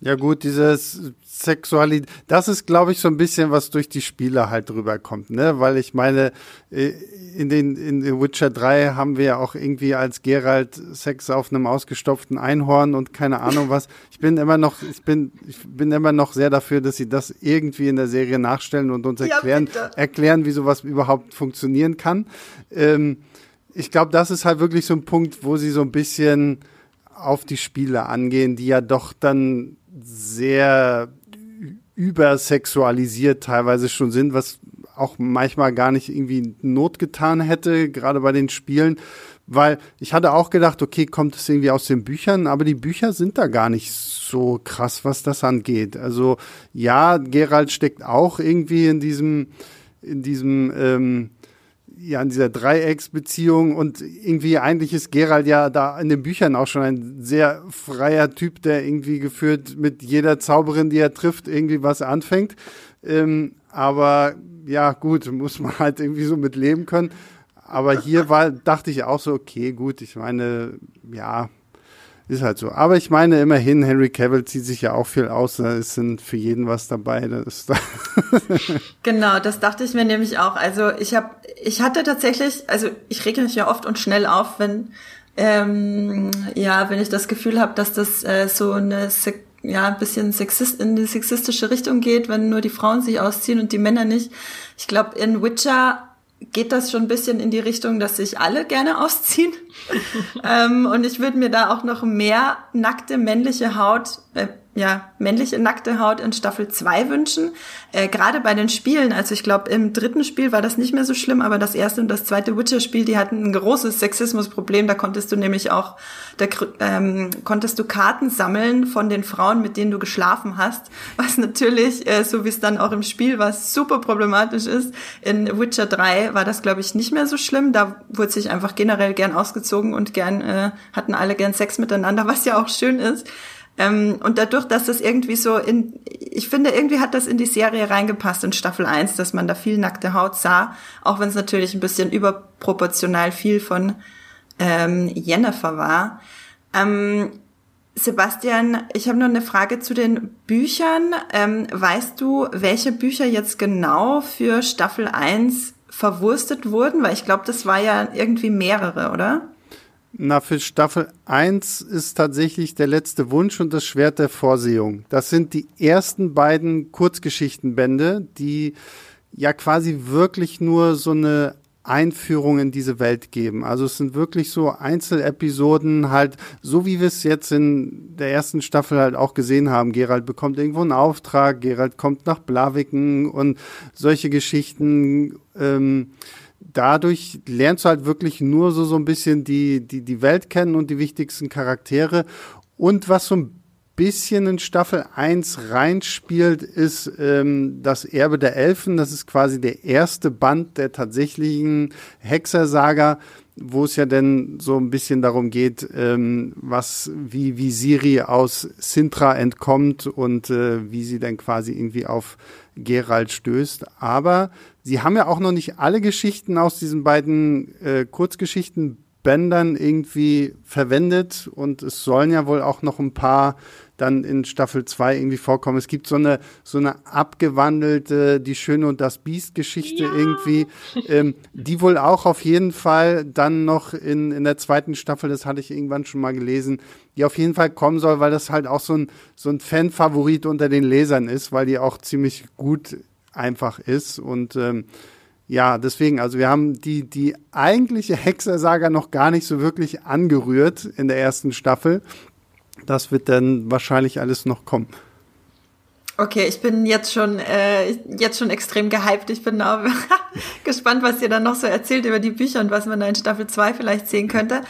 Ja gut, dieses Sexualität, das ist, glaube ich, so ein bisschen, was durch die Spiele halt drüber kommt, ne? Weil ich meine, äh, in den, in den Witcher 3 haben wir ja auch irgendwie als Geralt Sex auf einem ausgestopften Einhorn und keine Ahnung was. Ich bin immer noch, ich bin, ich bin immer noch sehr dafür, dass sie das irgendwie in der Serie nachstellen und uns erklären, ja, erklären, wie sowas überhaupt funktionieren kann. Ähm, ich glaube, das ist halt wirklich so ein Punkt, wo sie so ein bisschen auf die Spiele angehen, die ja doch dann sehr übersexualisiert teilweise schon sind, was auch manchmal gar nicht irgendwie Not getan hätte, gerade bei den Spielen. Weil ich hatte auch gedacht, okay, kommt es irgendwie aus den Büchern, aber die Bücher sind da gar nicht so krass, was das angeht. Also ja, Gerald steckt auch irgendwie in diesem, in diesem ähm, ja in dieser Dreiecksbeziehung und irgendwie eigentlich ist Gerald ja da in den Büchern auch schon ein sehr freier Typ, der irgendwie geführt mit jeder Zauberin, die er trifft, irgendwie was anfängt. Ähm, aber ja, gut, muss man halt irgendwie so mit leben können. Aber hier war, dachte ich auch so, okay, gut, ich meine, ja, ist halt so. Aber ich meine immerhin, Henry Cavill zieht sich ja auch viel aus. Da ist sind für jeden was dabei. Das da [LAUGHS] genau, das dachte ich mir nämlich auch. Also ich habe, ich hatte tatsächlich, also ich rege mich ja oft und schnell auf, wenn ähm, ja, wenn ich das Gefühl habe, dass das äh, so eine ja, ein bisschen sexist, in die sexistische Richtung geht, wenn nur die Frauen sich ausziehen und die Männer nicht. Ich glaube, in Witcher geht das schon ein bisschen in die Richtung, dass sich alle gerne ausziehen. [LAUGHS] ähm, und ich würde mir da auch noch mehr nackte männliche Haut äh, ja, männliche nackte Haut in Staffel 2 wünschen. Äh, Gerade bei den Spielen, also ich glaube, im dritten Spiel war das nicht mehr so schlimm, aber das erste und das zweite Witcher-Spiel, die hatten ein großes Sexismusproblem. Da konntest du nämlich auch, da ähm, konntest du Karten sammeln von den Frauen, mit denen du geschlafen hast, [LAUGHS] was natürlich, äh, so wie es dann auch im Spiel war, super problematisch ist. In Witcher 3 war das, glaube ich, nicht mehr so schlimm. Da wurde sich einfach generell gern ausgezogen und gern äh, hatten alle gern Sex miteinander, was ja auch schön ist. Ähm, und dadurch, dass das irgendwie so in, ich finde, irgendwie hat das in die Serie reingepasst in Staffel 1, dass man da viel nackte Haut sah, auch wenn es natürlich ein bisschen überproportional viel von ähm, Jennifer war. Ähm, Sebastian, ich habe noch eine Frage zu den Büchern. Ähm, weißt du, welche Bücher jetzt genau für Staffel 1 verwurstet wurden? Weil ich glaube, das war ja irgendwie mehrere, oder? Na, für Staffel 1 ist tatsächlich der letzte Wunsch und das Schwert der Vorsehung. Das sind die ersten beiden Kurzgeschichtenbände, die ja quasi wirklich nur so eine Einführung in diese Welt geben. Also es sind wirklich so Einzelepisoden, halt, so wie wir es jetzt in der ersten Staffel halt auch gesehen haben. Gerald bekommt irgendwo einen Auftrag, Gerald kommt nach Blaviken und solche Geschichten. Ähm, dadurch lernst du halt wirklich nur so, so ein bisschen die, die, die Welt kennen und die wichtigsten Charaktere. Und was so ein bisschen in Staffel 1 reinspielt, ist ähm, das Erbe der Elfen. Das ist quasi der erste Band der tatsächlichen Hexersaga, wo es ja denn so ein bisschen darum geht, ähm, was, wie, wie Siri aus Sintra entkommt und äh, wie sie dann quasi irgendwie auf Gerald stößt. Aber sie haben ja auch noch nicht alle Geschichten aus diesen beiden äh, Kurzgeschichtenbändern irgendwie verwendet und es sollen ja wohl auch noch ein paar dann in Staffel 2 irgendwie vorkommen. Es gibt so eine, so eine abgewandelte Die Schöne und das Biest Geschichte ja. irgendwie, ähm, die wohl auch auf jeden Fall dann noch in, in der zweiten Staffel, das hatte ich irgendwann schon mal gelesen, die auf jeden Fall kommen soll, weil das halt auch so ein, so ein Fan-Favorit unter den Lesern ist, weil die auch ziemlich gut einfach ist und, ähm, ja, deswegen, also wir haben die, die eigentliche Hexersaga noch gar nicht so wirklich angerührt in der ersten Staffel. Das wird dann wahrscheinlich alles noch kommen. Okay, ich bin jetzt schon äh, jetzt schon extrem gehypt. Ich bin auch [LAUGHS] gespannt, was ihr dann noch so erzählt über die Bücher und was man da in Staffel 2 vielleicht sehen könnte.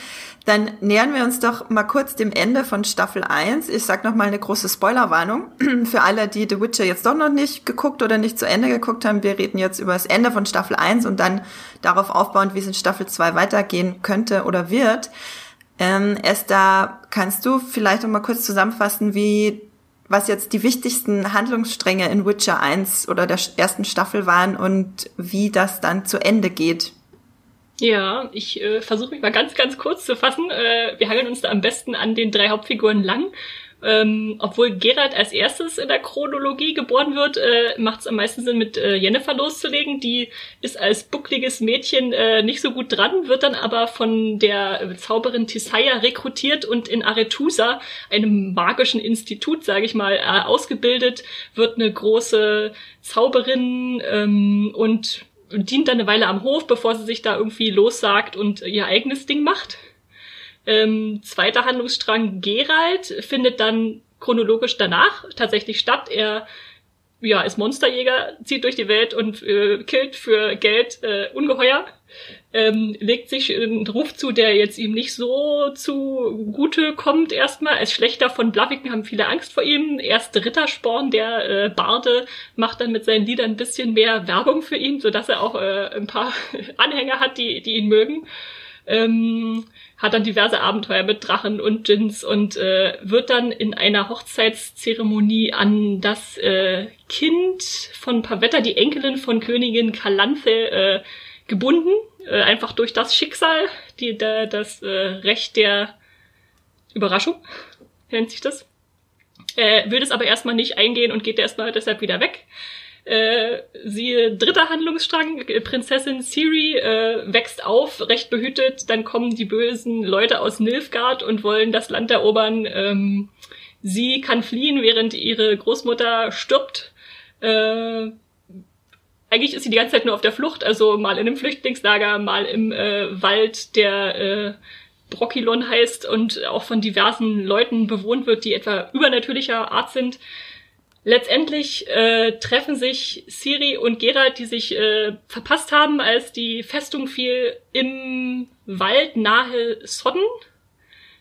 Dann nähern wir uns doch mal kurz dem Ende von Staffel 1. Ich sag noch mal eine große Spoilerwarnung [CLEARS THROAT] für alle, die The Witcher jetzt doch noch nicht geguckt oder nicht zu Ende geguckt haben. Wir reden jetzt über das Ende von Staffel 1 und dann darauf aufbauend, wie es in Staffel 2 weitergehen könnte oder wird. Ähm, Esther, kannst du vielleicht noch mal kurz zusammenfassen, wie was jetzt die wichtigsten Handlungsstränge in Witcher 1 oder der ersten Staffel waren und wie das dann zu Ende geht? Ja, ich äh, versuche mich mal ganz, ganz kurz zu fassen. Äh, wir hangeln uns da am besten an den drei Hauptfiguren lang. Ähm, obwohl Geralt als erstes in der Chronologie geboren wird, äh, macht es am meisten Sinn, mit äh, Jennifer loszulegen. Die ist als buckliges Mädchen äh, nicht so gut dran, wird dann aber von der Zauberin Tisaya rekrutiert und in Aretusa, einem magischen Institut, sage ich mal, äh, ausgebildet, wird eine große Zauberin ähm, und dient dann eine Weile am Hof, bevor sie sich da irgendwie lossagt und ihr eigenes Ding macht. Ähm, zweiter Handlungsstrang Gerald findet dann chronologisch danach tatsächlich statt. Er ja, ist Monsterjäger, zieht durch die Welt und äh, killt für Geld äh, Ungeheuer. Ähm, legt sich einen Ruf zu, der jetzt ihm nicht so zu Gute kommt erstmal. Als Schlechter von Blaviken haben viele Angst vor ihm. Erst Rittersporn, der äh, Barde, macht dann mit seinen Liedern ein bisschen mehr Werbung für ihn, sodass er auch äh, ein paar [LAUGHS] Anhänger hat, die, die ihn mögen. Ähm, hat dann diverse Abenteuer mit Drachen und Djinns und äh, wird dann in einer Hochzeitszeremonie an das äh, Kind von Pavetta, die Enkelin von Königin Kalanthe, äh, gebunden, äh, einfach durch das Schicksal, die, der, das äh, Recht der Überraschung, [LAUGHS] nennt sich das. Äh, will das aber erstmal nicht eingehen und geht erstmal deshalb wieder weg. Äh, sie dritter Handlungsstrang, Prinzessin Siri äh, wächst auf, recht behütet, dann kommen die bösen Leute aus Nilfgaard und wollen das Land erobern. Ähm, sie kann fliehen, während ihre Großmutter stirbt. Äh, eigentlich ist sie die ganze Zeit nur auf der Flucht, also mal in einem Flüchtlingslager, mal im äh, Wald, der äh, Brockilon heißt und auch von diversen Leuten bewohnt wird, die etwa übernatürlicher Art sind. Letztendlich äh, treffen sich Siri und Geralt, die sich äh, verpasst haben, als die Festung fiel, im Wald nahe Sodden,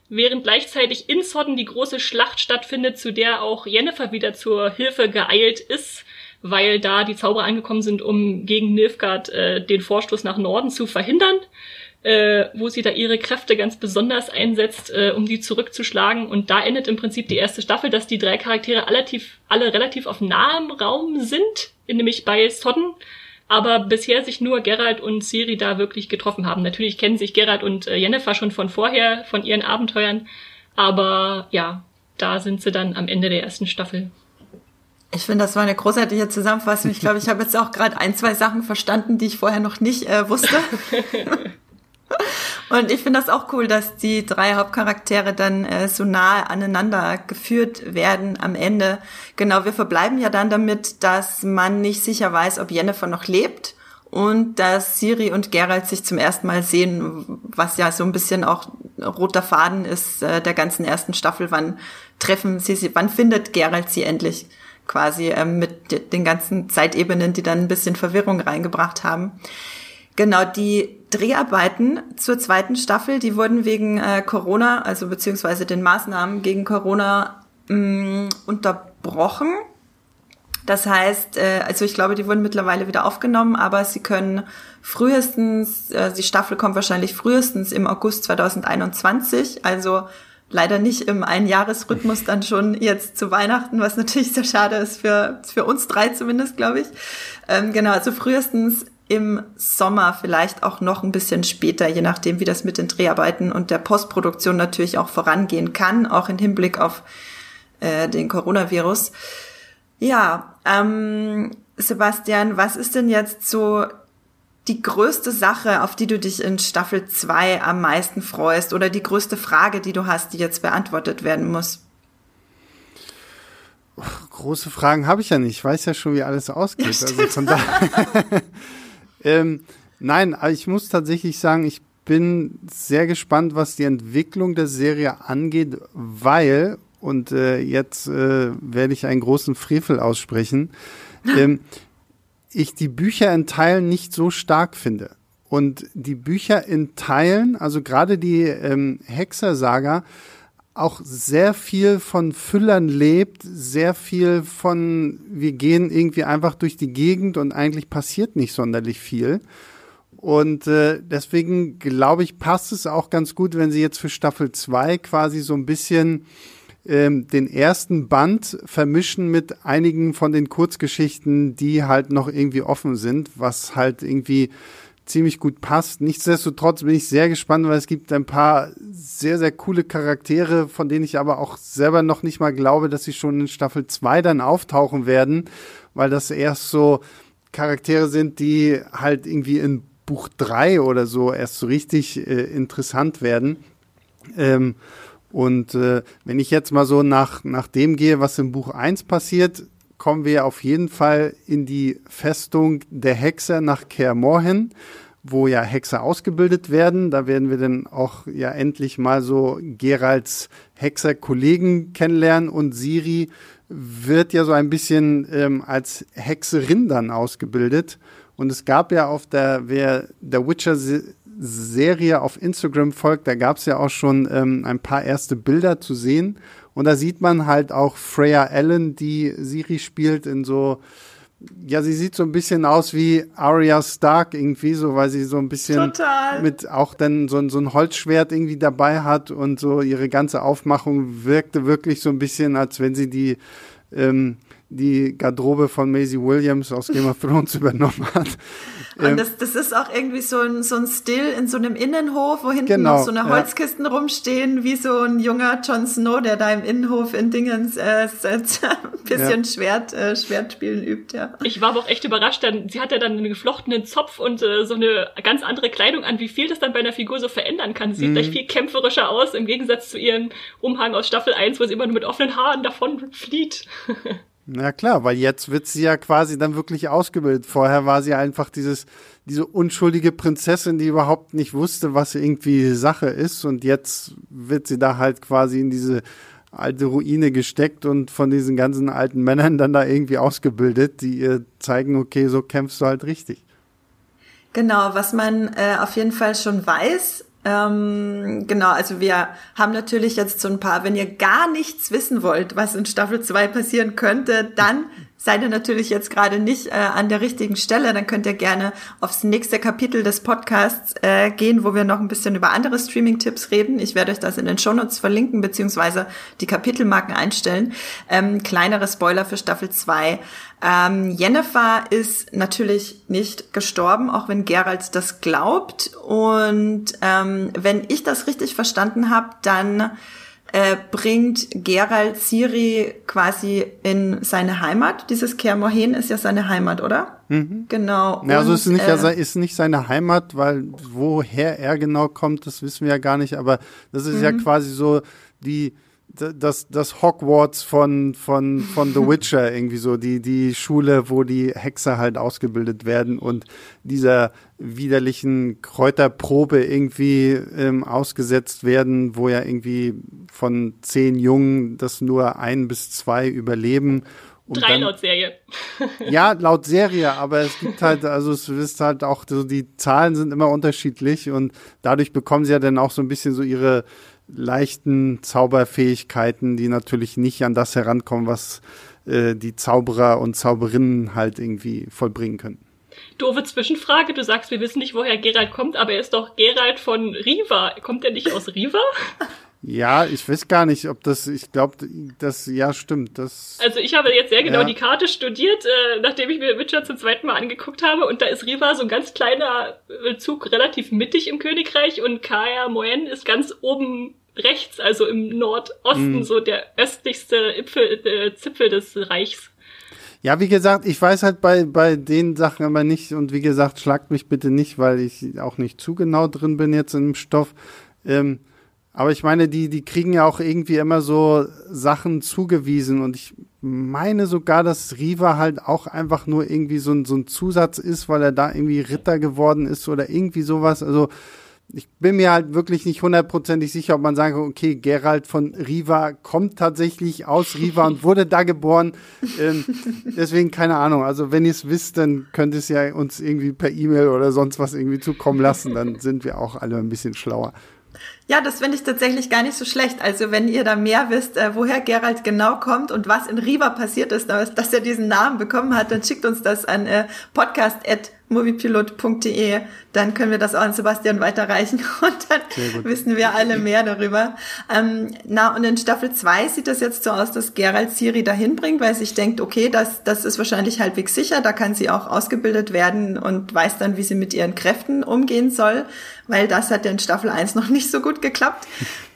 während gleichzeitig in Sodden die große Schlacht stattfindet, zu der auch Jennifer wieder zur Hilfe geeilt ist, weil da die Zauberer angekommen sind, um gegen Nilfgaard äh, den Vorstoß nach Norden zu verhindern äh, wo sie da ihre Kräfte ganz besonders einsetzt, äh, um die zurückzuschlagen. Und da endet im Prinzip die erste Staffel, dass die drei Charaktere relativ, alle relativ auf nahem Raum sind, nämlich bei Sodden, aber bisher sich nur Geralt und Siri da wirklich getroffen haben. Natürlich kennen sich Geralt und äh, Jennifer schon von vorher, von ihren Abenteuern, aber ja, da sind sie dann am Ende der ersten Staffel. Ich finde, das war eine großartige Zusammenfassung. Ich glaube, ich habe jetzt auch gerade ein, zwei Sachen verstanden, die ich vorher noch nicht äh, wusste. [LAUGHS] Und ich finde das auch cool, dass die drei Hauptcharaktere dann äh, so nahe aneinander geführt werden am Ende. Genau, wir verbleiben ja dann damit, dass man nicht sicher weiß, ob Jennifer noch lebt und dass Siri und Geralt sich zum ersten Mal sehen, was ja so ein bisschen auch roter Faden ist äh, der ganzen ersten Staffel. Wann treffen sie sie, wann findet Geralt sie endlich? Quasi äh, mit den ganzen Zeitebenen, die dann ein bisschen Verwirrung reingebracht haben. Genau, die Dreharbeiten zur zweiten Staffel, die wurden wegen äh, Corona, also beziehungsweise den Maßnahmen gegen Corona mh, mm, unterbrochen. Das heißt, äh, also ich glaube, die wurden mittlerweile wieder aufgenommen, aber sie können frühestens, äh, die Staffel kommt wahrscheinlich frühestens im August 2021, also leider nicht im Einjahresrhythmus dann schon jetzt zu Weihnachten, was natürlich sehr schade ist für, für uns drei zumindest, glaube ich. Ähm, genau, also frühestens im Sommer, vielleicht auch noch ein bisschen später, je nachdem, wie das mit den Dreharbeiten und der Postproduktion natürlich auch vorangehen kann, auch im Hinblick auf äh, den Coronavirus. Ja, ähm, Sebastian, was ist denn jetzt so die größte Sache, auf die du dich in Staffel 2 am meisten freust oder die größte Frage, die du hast, die jetzt beantwortet werden muss? Große Fragen habe ich ja nicht. Ich weiß ja schon, wie alles ausgeht. Ja, also von daher. [LAUGHS] Ähm, nein, ich muss tatsächlich sagen, ich bin sehr gespannt, was die Entwicklung der Serie angeht, weil, und äh, jetzt äh, werde ich einen großen Frevel aussprechen, [LAUGHS] ähm, ich die Bücher in Teilen nicht so stark finde. Und die Bücher in Teilen, also gerade die ähm, Hexersaga, auch sehr viel von Füllern lebt, sehr viel von, wir gehen irgendwie einfach durch die Gegend und eigentlich passiert nicht sonderlich viel. Und äh, deswegen glaube ich, passt es auch ganz gut, wenn sie jetzt für Staffel 2 quasi so ein bisschen ähm, den ersten Band vermischen mit einigen von den Kurzgeschichten, die halt noch irgendwie offen sind, was halt irgendwie ziemlich gut passt. Nichtsdestotrotz bin ich sehr gespannt, weil es gibt ein paar sehr, sehr coole Charaktere, von denen ich aber auch selber noch nicht mal glaube, dass sie schon in Staffel 2 dann auftauchen werden, weil das erst so Charaktere sind, die halt irgendwie in Buch 3 oder so erst so richtig äh, interessant werden. Ähm, und äh, wenn ich jetzt mal so nach, nach dem gehe, was im Buch 1 passiert, kommen wir auf jeden Fall in die Festung der Hexer nach Kaer Morhen, wo ja Hexer ausgebildet werden. Da werden wir dann auch ja endlich mal so Geralds Hexer-Kollegen kennenlernen und Siri wird ja so ein bisschen ähm, als Hexerin dann ausgebildet. Und es gab ja auf der, wer der Witcher-Serie auf Instagram folgt, da gab es ja auch schon ähm, ein paar erste Bilder zu sehen. Und da sieht man halt auch Freya Allen, die Siri spielt, in so, ja, sie sieht so ein bisschen aus wie Arya Stark irgendwie, so, weil sie so ein bisschen Total. mit auch dann so, so ein Holzschwert irgendwie dabei hat und so ihre ganze Aufmachung wirkte wirklich so ein bisschen, als wenn sie die, ähm, die Garderobe von Maisie Williams aus Game of Thrones [LAUGHS] übernommen hat. Und Ähm, das, das ist auch irgendwie so ein, so ein Still in so einem Innenhof, wo hinten Genau, noch so eine ja. Holzkisten rumstehen, wie so ein junger Jon Snow, der da im Innenhof in Dingens äh, s- [LAUGHS] ein bisschen Schwert, äh, Schwertspielen übt, ja. Ich war aber auch echt überrascht, dann, sie hat ja dann einen geflochtenen Zopf und äh, so eine ganz andere Kleidung an, wie viel das dann bei einer Figur so verändern kann. Sie sieht gleich viel kämpferischer aus, im Gegensatz zu ihrem Umhang aus Staffel 1, wo sie immer nur mit offenen Haaren davon flieht. [LAUGHS] Na klar, weil jetzt wird sie ja quasi dann wirklich ausgebildet. Vorher war sie einfach dieses, diese unschuldige Prinzessin, die überhaupt nicht wusste, was irgendwie Sache ist. Und jetzt wird sie da halt quasi in diese alte Ruine gesteckt und von diesen ganzen alten Männern dann da irgendwie ausgebildet, die ihr zeigen, okay, so kämpfst du halt richtig. Genau, was man äh, auf jeden Fall schon weiß, ähm, genau, also wir haben natürlich jetzt so ein paar, wenn ihr gar nichts wissen wollt, was in Staffel 2 passieren könnte, dann seid ihr natürlich jetzt gerade nicht äh, an der richtigen Stelle, dann könnt ihr gerne aufs nächste Kapitel des Podcasts äh, gehen, wo wir noch ein bisschen über andere Streaming-Tipps reden. Ich werde euch das in den Shownotes verlinken, beziehungsweise die Kapitelmarken einstellen. Ähm, kleinere Spoiler für Staffel 2. Ähm, Jennifer ist natürlich nicht gestorben, auch wenn Geralt das glaubt. Und ähm, wenn ich das richtig verstanden habe, dann äh, bringt Geralt Ciri quasi in seine Heimat. Dieses Kaer Morhen ist ja seine Heimat, oder? Genau. Ja, also Und, es ist nicht, äh, also ist nicht seine Heimat, weil woher er genau kommt, das wissen wir ja gar nicht, aber das ist ja quasi so die das, das Hogwarts von, von, von The Witcher [LAUGHS] irgendwie so, die, die Schule, wo die Hexer halt ausgebildet werden und dieser widerlichen Kräuterprobe irgendwie ähm, ausgesetzt werden, wo ja irgendwie von zehn Jungen das nur ein bis zwei überleben. um Drei dann- laut Serie. [LAUGHS] ja, laut Serie, aber es gibt halt, also es ist halt auch so, die Zahlen sind immer unterschiedlich und dadurch bekommen sie ja dann auch so ein bisschen so ihre leichten Zauberfähigkeiten, die natürlich nicht an das herankommen, was äh, die Zauberer und Zauberinnen halt irgendwie vollbringen können. Doofe Zwischenfrage, du sagst, wir wissen nicht, woher Geralt kommt, aber er ist doch Geralt von Riva. Kommt er nicht aus Riva? [LAUGHS] Ja, ich weiß gar nicht, ob das, ich glaube, das, ja, stimmt, das, Also ich habe jetzt sehr genau Ja. die Karte studiert, äh, nachdem ich mir Witcher zum zweiten Mal angeguckt habe und da ist Riva so ein ganz kleiner äh, Zug relativ mittig im Königreich und Kaya Moen ist ganz oben rechts, also im Nordosten, so der östlichste Ipfel, äh, Zipfel des Reichs. Ja, wie gesagt, ich weiß halt bei, bei den Sachen aber nicht und wie gesagt, schlagt mich bitte nicht, weil ich auch nicht zu genau drin bin jetzt im Stoff. Ähm, aber ich meine, die, die kriegen ja auch irgendwie immer so Sachen zugewiesen und ich meine sogar, dass Riva halt auch einfach nur irgendwie so ein, so ein Zusatz ist, weil er da irgendwie Ritter geworden ist oder irgendwie sowas. Also ich bin mir halt wirklich nicht hundertprozentig sicher, ob man sagen kann, okay, Gerald von Riva kommt tatsächlich aus Riva und wurde da geboren. [LAUGHS] Ähm, deswegen keine Ahnung. Also wenn ihr es wisst, dann könnt ihr es ja uns irgendwie per E-Mail oder sonst was irgendwie zukommen lassen. Dann sind wir auch alle ein bisschen schlauer. Ja, das finde ich tatsächlich gar nicht so schlecht. Also wenn ihr da mehr wisst, äh, woher Geralt genau kommt und was in Riva passiert ist, dass er diesen Namen bekommen hat, dann schickt uns das an äh, moviepilot.de, dann können wir das auch an Sebastian weiterreichen [LAUGHS] und dann wissen wir alle mehr darüber. Ähm, na, und in Staffel 2 sieht das jetzt so aus, dass Gerald Siri dahin bringt, weil sich denkt, okay, das, das ist wahrscheinlich halbwegs sicher, da kann sie auch ausgebildet werden und weiß dann, wie sie mit ihren Kräften umgehen soll, weil das hat ja in Staffel 1 noch nicht so gut geklappt.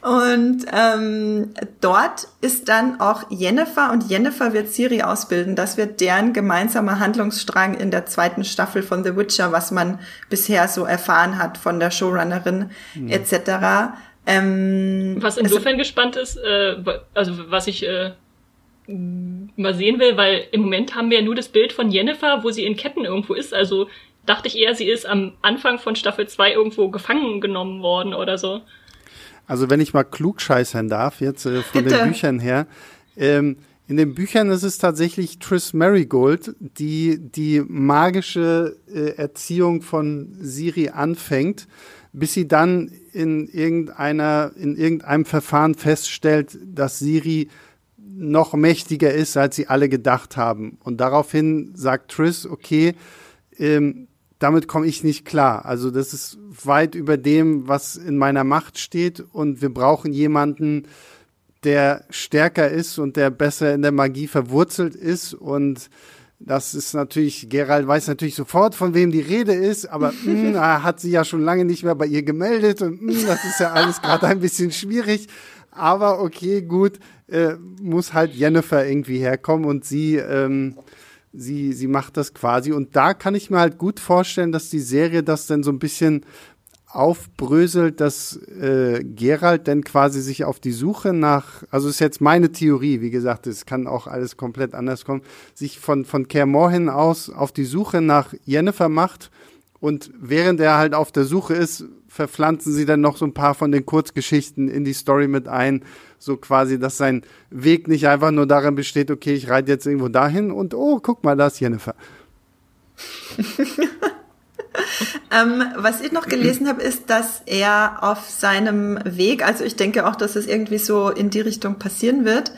Und ähm, dort ist dann auch Jennifer und Jennifer wird Siri ausbilden. Das wird deren gemeinsamer Handlungsstrang in der zweiten Staffel von The Witcher, was man bisher so erfahren hat von der Showrunnerin mhm. etc. Ähm, was insofern gespannt ist, äh, also was ich äh, mal sehen will, weil im Moment haben wir ja nur das Bild von Jennifer, wo sie in Ketten irgendwo ist. Also dachte ich eher, sie ist am Anfang von Staffel 2 irgendwo gefangen genommen worden oder so. Also wenn ich mal klug scheißern darf, jetzt äh, von Bitte. den Büchern her. Ähm, in den Büchern ist es tatsächlich Triss Marigold, die die magische äh, Erziehung von Siri anfängt, bis sie dann in irgendeiner, in irgendeinem Verfahren feststellt, dass Siri noch mächtiger ist, als sie alle gedacht haben. Und daraufhin sagt Triss, okay, ähm, damit komme ich nicht klar. Also das ist weit über dem, was in meiner Macht steht. Und wir brauchen jemanden, der stärker ist und der besser in der Magie verwurzelt ist. Und das ist natürlich, Gerald weiß natürlich sofort, von wem die Rede ist, aber [LAUGHS] mh, er hat sie ja schon lange nicht mehr bei ihr gemeldet. Und mh, das ist ja alles gerade ein bisschen schwierig. Aber okay, gut, äh, muss halt Jennifer irgendwie herkommen. Und sie ähm, sie, sie macht das quasi. Und da kann ich mir halt gut vorstellen, dass die Serie das dann so ein bisschen aufbröselt, dass äh, Gerald dann quasi sich auf die Suche nach, also ist jetzt meine Theorie, wie gesagt, es kann auch alles komplett anders kommen, sich von, von Kermorhen aus auf die Suche nach Jennifer macht und während er halt auf der Suche ist, verpflanzen sie dann noch so ein paar von den Kurzgeschichten in die Story mit ein so quasi, dass sein Weg nicht einfach nur darin besteht, okay, ich reite jetzt irgendwo dahin und oh, guck mal, da ist Jennifer. [LAUGHS] ähm, was ich noch gelesen habe, ist, dass er auf seinem Weg, also ich denke auch, dass es irgendwie so in die Richtung passieren wird,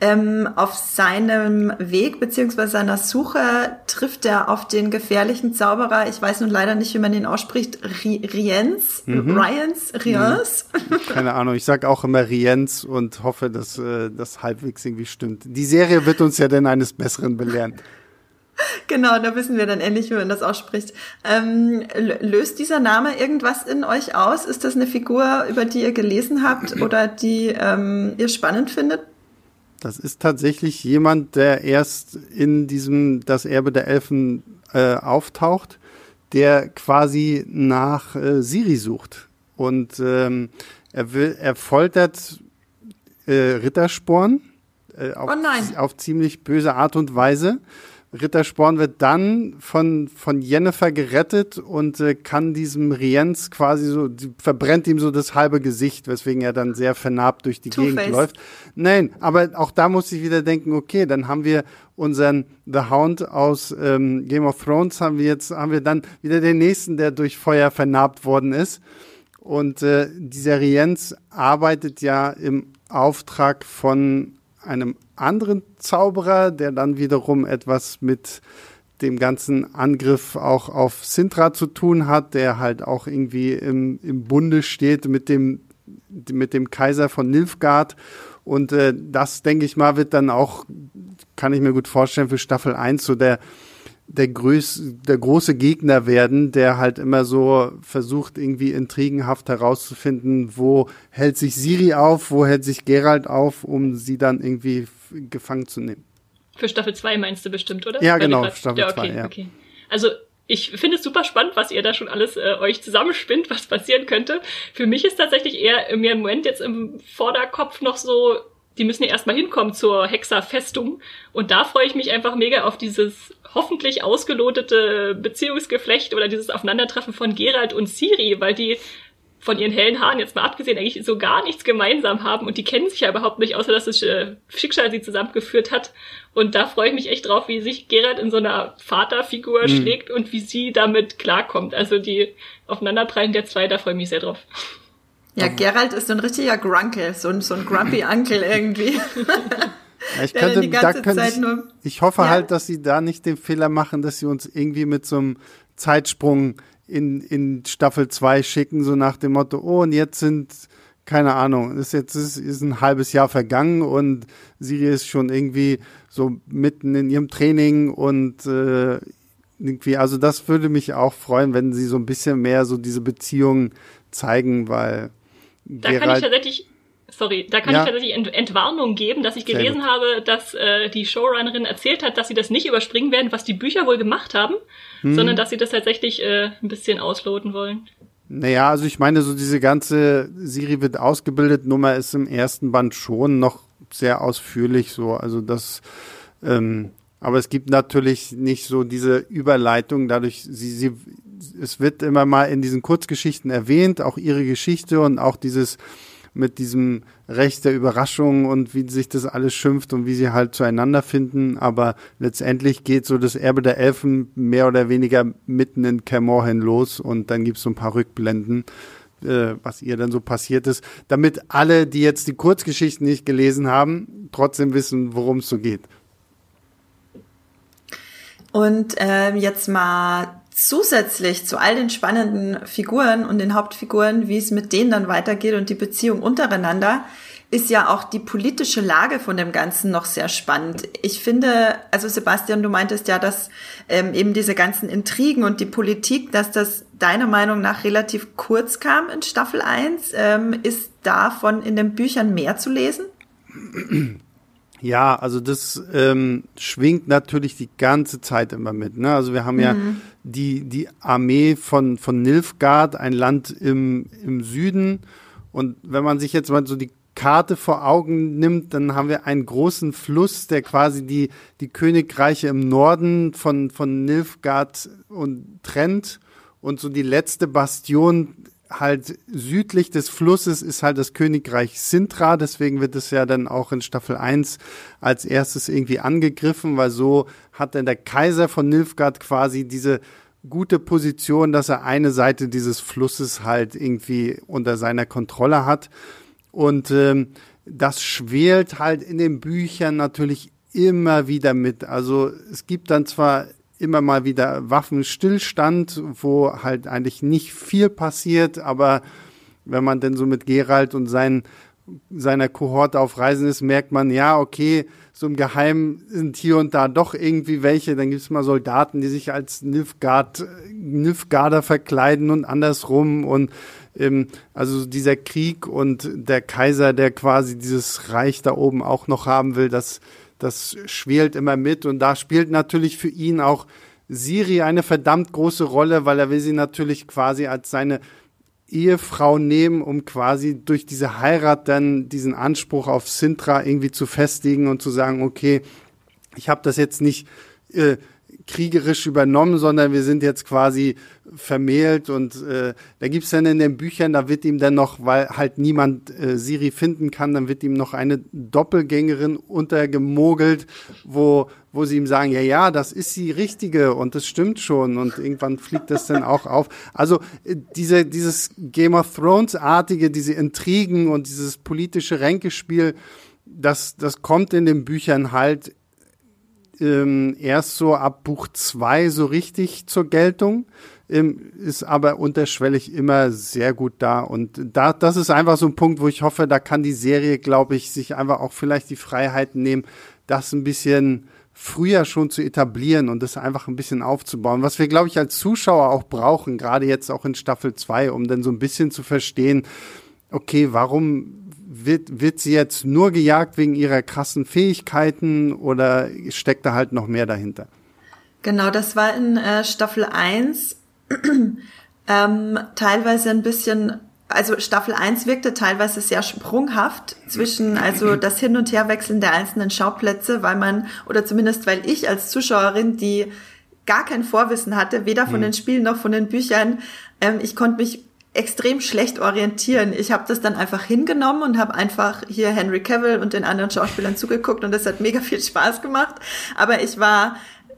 ähm, auf seinem Weg beziehungsweise seiner Suche trifft er auf den gefährlichen Zauberer, ich weiß nun leider nicht, wie man ihn ausspricht, Riens, mhm. Riens, Riens. Mhm. [LAUGHS] Keine Ahnung, ich sag auch immer Riens und hoffe, dass äh, das halbwegs irgendwie stimmt. Die Serie wird uns ja denn eines Besseren belehren. Genau, da wissen wir dann endlich, wie man das ausspricht. Ähm, löst dieser Name irgendwas in euch aus? Ist das eine Figur, über die ihr gelesen habt oder die ähm, ihr spannend findet? Das ist tatsächlich jemand, der erst in diesem Das Erbe der Elfen äh, auftaucht, der quasi nach äh, Siri sucht. Und ähm, er will, er foltert äh, Rittersporn äh, auf, oh auf ziemlich böse Art und Weise Rittersporn wird dann von, von Jennifer gerettet und äh, kann diesem Rienz quasi so, verbrennt ihm so das halbe Gesicht, weswegen er dann sehr vernarbt durch die Gegend läuft. Nein, aber auch da muss ich wieder denken, okay, dann haben wir unseren The Hound aus ähm, Game of Thrones, haben wir jetzt, haben wir dann wieder den nächsten, der durch Feuer vernarbt worden ist. Und äh, dieser Rienz arbeitet ja im Auftrag von einem anderen Zauberer, der dann wiederum etwas mit dem ganzen Angriff auch auf Sintra zu tun hat, der halt auch irgendwie im, im Bunde steht mit dem, mit dem Kaiser von Nilfgaard. Und äh, das, denke ich mal, wird dann auch, kann ich mir gut vorstellen, für Staffel 1 so der, der, größ, der große Gegner werden, der halt immer so versucht, irgendwie intrigenhaft herauszufinden, wo hält sich Siri auf, wo hält sich Gerald auf, um sie dann irgendwie gefangen zu nehmen. Für Staffel 2 meinst du bestimmt, oder? Ja, Weil genau, grad, Staffel 2, ja, okay, ja. Okay. Also ich finde es super spannend, was ihr da schon alles äh, euch zusammenspinnt, [LAUGHS] was passieren könnte. Für mich ist tatsächlich eher mir im Moment jetzt im Vorderkopf noch so, die müssen ja erstmal hinkommen zur Hexerfestung. Und da freue ich mich einfach mega auf dieses hoffentlich ausgelotete Beziehungsgeflecht oder dieses Aufeinandertreffen von Gerald und Siri, weil die von ihren hellen Haaren jetzt mal abgesehen eigentlich so gar nichts gemeinsam haben und die kennen sich ja überhaupt nicht, außer dass das äh, Schicksal sie zusammengeführt hat. Und da freue ich mich echt drauf, wie sich Gerald in so einer Vaterfigur mhm. schlägt und wie sie damit klarkommt. Also die Aufeinanderprallen der zwei, da freue ich mich sehr drauf. Ja, Gerald ist so ein richtiger Grunkel, so ein, so ein Grumpy [LAUGHS] Uncle irgendwie. Ja, ich [LAUGHS] könnte, da könnte ich, ich hoffe ja. halt, dass sie da nicht den Fehler machen, dass sie uns irgendwie mit so einem Zeitsprung in, in Staffel 2 schicken, so nach dem Motto, oh, und jetzt sind, keine Ahnung, ist jetzt ist, ist ein halbes Jahr vergangen und Siri ist schon irgendwie so mitten in ihrem Training und äh, irgendwie, also das würde mich auch freuen, wenn sie so ein bisschen mehr so diese Beziehungen zeigen, weil da kann ich tatsächlich sorry, da kann ja. ich tatsächlich Ent Entwarnung geben, dass ich gelesen habe, dass äh, die Showrunnerin erzählt hat, dass sie das nicht überspringen werden, was die Bücher wohl gemacht haben, hm. sondern dass sie das tatsächlich äh, ein bisschen ausloten wollen. Naja, also ich meine, so diese ganze Siri wird ausgebildet Nummer ist im ersten Band schon noch sehr ausführlich so. Also das, ähm, aber es gibt natürlich nicht so diese Überleitung, dadurch, sie, sie, es wird immer mal in diesen Kurzgeschichten erwähnt, auch ihre Geschichte und auch dieses, mit diesem Recht der Überraschung und wie sich das alles schimpft und wie sie halt zueinander finden. Aber letztendlich geht so das Erbe der Elfen mehr oder weniger mitten in Kermorhen los und dann gibt's so ein paar Rückblenden, äh, was ihr dann so passiert ist, damit alle, die jetzt die Kurzgeschichten nicht gelesen haben, trotzdem wissen, worum es so geht. Und äh, jetzt mal zusätzlich zu all den spannenden Figuren und den Hauptfiguren, wie es mit denen dann weitergeht und die Beziehung untereinander, ist ja auch die politische Lage von dem Ganzen noch sehr spannend. Ich finde, also Sebastian, du meintest ja, dass ähm, eben diese ganzen Intrigen und die Politik, dass das deiner Meinung nach relativ kurz kam in Staffel 1. Ähm, ist davon in den Büchern mehr zu lesen? Ja, also das ähm, schwingt natürlich die ganze Zeit immer mit. Ne? Also wir haben mhm. ja die, die Armee von, von Nilfgaard, ein Land im, im Süden. Und wenn man sich jetzt mal so die Karte vor Augen nimmt, dann haben wir einen großen Fluss, der quasi die, die Königreiche im Norden von, von Nilfgaard und trennt. Und so die letzte Bastion halt südlich des Flusses ist halt das Königreich Sintra, deswegen wird es ja dann auch in Staffel 1 als erstes irgendwie angegriffen, weil so hat dann der Kaiser von Nilfgaard quasi diese gute Position, dass er eine Seite dieses Flusses halt irgendwie unter seiner Kontrolle hat. Und ähm, das schwelt halt in den Büchern natürlich immer wieder mit. Also es gibt dann zwar immer mal wieder Waffenstillstand, wo halt eigentlich nicht viel passiert, aber wenn man denn so mit Gerald und seinen seiner Kohorte auf Reisen ist, merkt man, ja, okay, so im Geheimen sind hier und da doch irgendwie welche. Dann gibt es mal Soldaten, die sich als Nilfgaard, Nilfgaarder verkleiden und andersrum. Und ähm, also dieser Krieg und der Kaiser, der quasi dieses Reich da oben auch noch haben will, das das schwelt immer mit und da spielt natürlich für ihn auch Siri eine verdammt große Rolle, weil er will sie natürlich quasi als seine Ehefrau nehmen, um quasi durch diese Heirat dann diesen Anspruch auf Sintra irgendwie zu festigen und zu sagen, okay, ich habe das jetzt nicht äh, kriegerisch übernommen, sondern wir sind jetzt quasi vermählt und äh, da gibt's dann in den Büchern, da wird ihm dann noch, weil halt niemand äh, Siri finden kann, dann wird ihm noch eine Doppelgängerin untergemogelt, wo, wo sie ihm sagen, ja, ja, das ist die richtige und das stimmt schon und irgendwann fliegt das dann auch auf. Also äh, diese, dieses Game of Thrones-artige, diese Intrigen und dieses politische Ränkespiel, das, das kommt in den Büchern halt ähm, erst so ab Buch zwei so richtig zur Geltung, ähm, ist aber unterschwellig immer sehr gut da. Und da, das ist einfach so ein Punkt, wo ich hoffe, da kann die Serie, glaube ich, sich einfach auch vielleicht die Freiheiten nehmen, das ein bisschen früher schon zu etablieren und das einfach ein bisschen aufzubauen. Was wir, glaube ich, als Zuschauer auch brauchen, gerade jetzt auch in Staffel 2, um dann so ein bisschen zu verstehen, okay, warum wird, wird sie jetzt nur gejagt wegen ihrer krassen Fähigkeiten oder steckt da halt noch mehr dahinter? Genau, das war in äh, Staffel 1 [CLEARS THROAT] ähm, teilweise ein bisschen, also Staffel 1 wirkte teilweise sehr sprunghaft zwischen, also [CLEARS THROAT] das Hin- und Herwechseln der einzelnen Schauplätze, weil man, oder zumindest weil ich als Zuschauerin, die gar kein Vorwissen hatte, weder von mhm. den Spielen noch von den Büchern, ähm, ich konnte mich extrem schlecht orientieren. Ich habe das dann einfach hingenommen und habe einfach hier Henry Cavill und den anderen Schauspielern zugeguckt und das hat mega viel Spaß gemacht. Aber ich war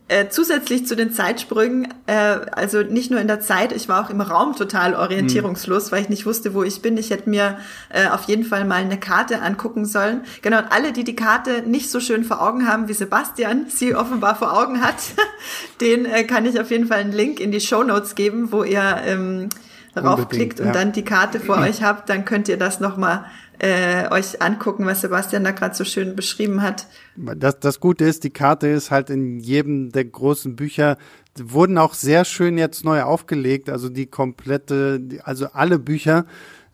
äh, zusätzlich zu den Zeitsprüngen, äh, also nicht nur in der Zeit, ich war auch im Raum total orientierungslos, mhm. weil ich nicht wusste, wo ich bin. Ich hätte mir äh, auf jeden Fall mal eine Karte angucken sollen. Genau, und alle, die die Karte nicht so schön vor Augen haben, wie Sebastian [LAUGHS] sie offenbar vor Augen hat, [LAUGHS] den äh, kann ich auf jeden Fall einen Link in die Show Notes geben, wo ihr ähm, raufklickt und ja. dann die Karte vor euch habt, dann könnt ihr das nochmal äh, euch angucken, was Sebastian da gerade so schön beschrieben hat. Das, das Gute ist, die Karte ist halt in jedem der großen Bücher, wurden auch sehr schön jetzt neu aufgelegt, also die komplette, also alle Bücher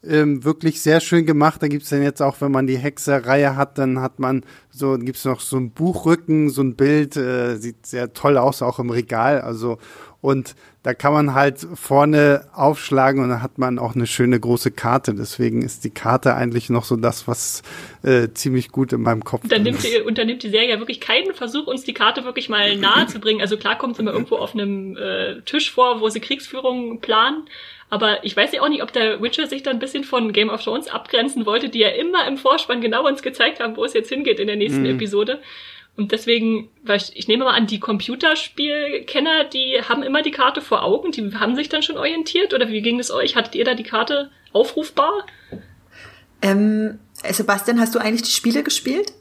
ähm, wirklich sehr schön gemacht. Da gibt's dann jetzt auch, wenn man die Hexerreihe hat, dann hat man so, gibt's noch so ein Buchrücken, so ein Bild, äh, sieht sehr toll aus, auch im Regal. Also und da kann man halt vorne aufschlagen und dann hat man auch eine schöne große Karte. Deswegen ist die Karte eigentlich noch so das, was äh, ziemlich gut in meinem Kopf dann nimmt die, Unternimmt die Serie ja wirklich keinen Versuch, uns die Karte wirklich mal [CLEARS THROAT] nahe zu bringen. Also klar kommt es immer irgendwo auf einem äh, Tisch vor, wo sie Kriegsführung planen. Aber ich weiß ja auch nicht, ob der Witcher sich da ein bisschen von Game of Thrones abgrenzen wollte, die ja immer im Vorspann genau uns gezeigt haben, wo es jetzt hingeht in der nächsten mhm. Episode. Und deswegen, weil ich, ich nehme mal an, die Computerspielkenner, die haben immer die Karte vor Augen, die haben sich dann schon orientiert oder wie ging es euch? Hattet ihr da die Karte aufrufbar? Ähm, Sebastian, hast du eigentlich die Spiele gespielt?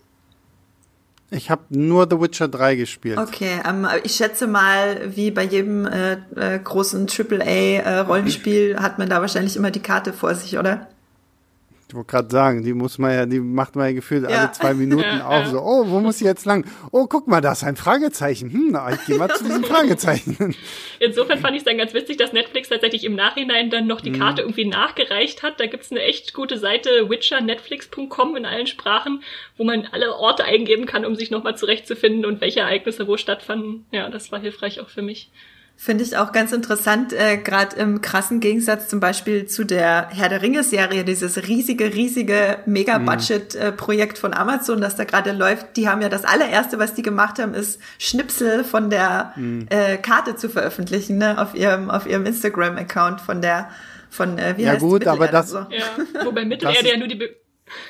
Ich habe nur The Witcher 3 gespielt. Okay, ähm, ich schätze mal, wie bei jedem äh, äh, großen AAA-Rollenspiel äh, hat man da wahrscheinlich immer die Karte vor sich, oder? Ich wollte gerade sagen, die muss man ja, die macht man ja gefühlt ja. alle zwei Minuten. Ja. So, oh, wo muss ich jetzt lang? Oh, guck mal, da ist ein Fragezeichen. Hm, na, ich gehe mal zu diesem [LAUGHS] Fragezeichen. Insofern fand ich es dann ganz witzig, dass Netflix tatsächlich im Nachhinein dann noch die mhm. Karte irgendwie nachgereicht hat. Da gibt's eine echt gute Seite, witchernetflix.com in allen Sprachen, wo man alle Orte eingeben kann, um sich nochmal zurechtzufinden und welche Ereignisse wo stattfanden. Ja, das war hilfreich auch für mich. Finde ich auch ganz interessant, äh, gerade im krassen Gegensatz zum Beispiel zu der Herr der Ringe-Serie, dieses riesige, riesige Mega-Budget-Projekt von Amazon, das da gerade läuft. Die haben ja das allererste, was die gemacht haben, ist Schnipsel von der mhm. äh, Karte zu veröffentlichen, ne, auf ihrem, auf ihrem Instagram-Account von der, von, äh, wie ja, heißt gut, aber das, so? ja, wobei [LAUGHS] Mittelerde ja nur die, Be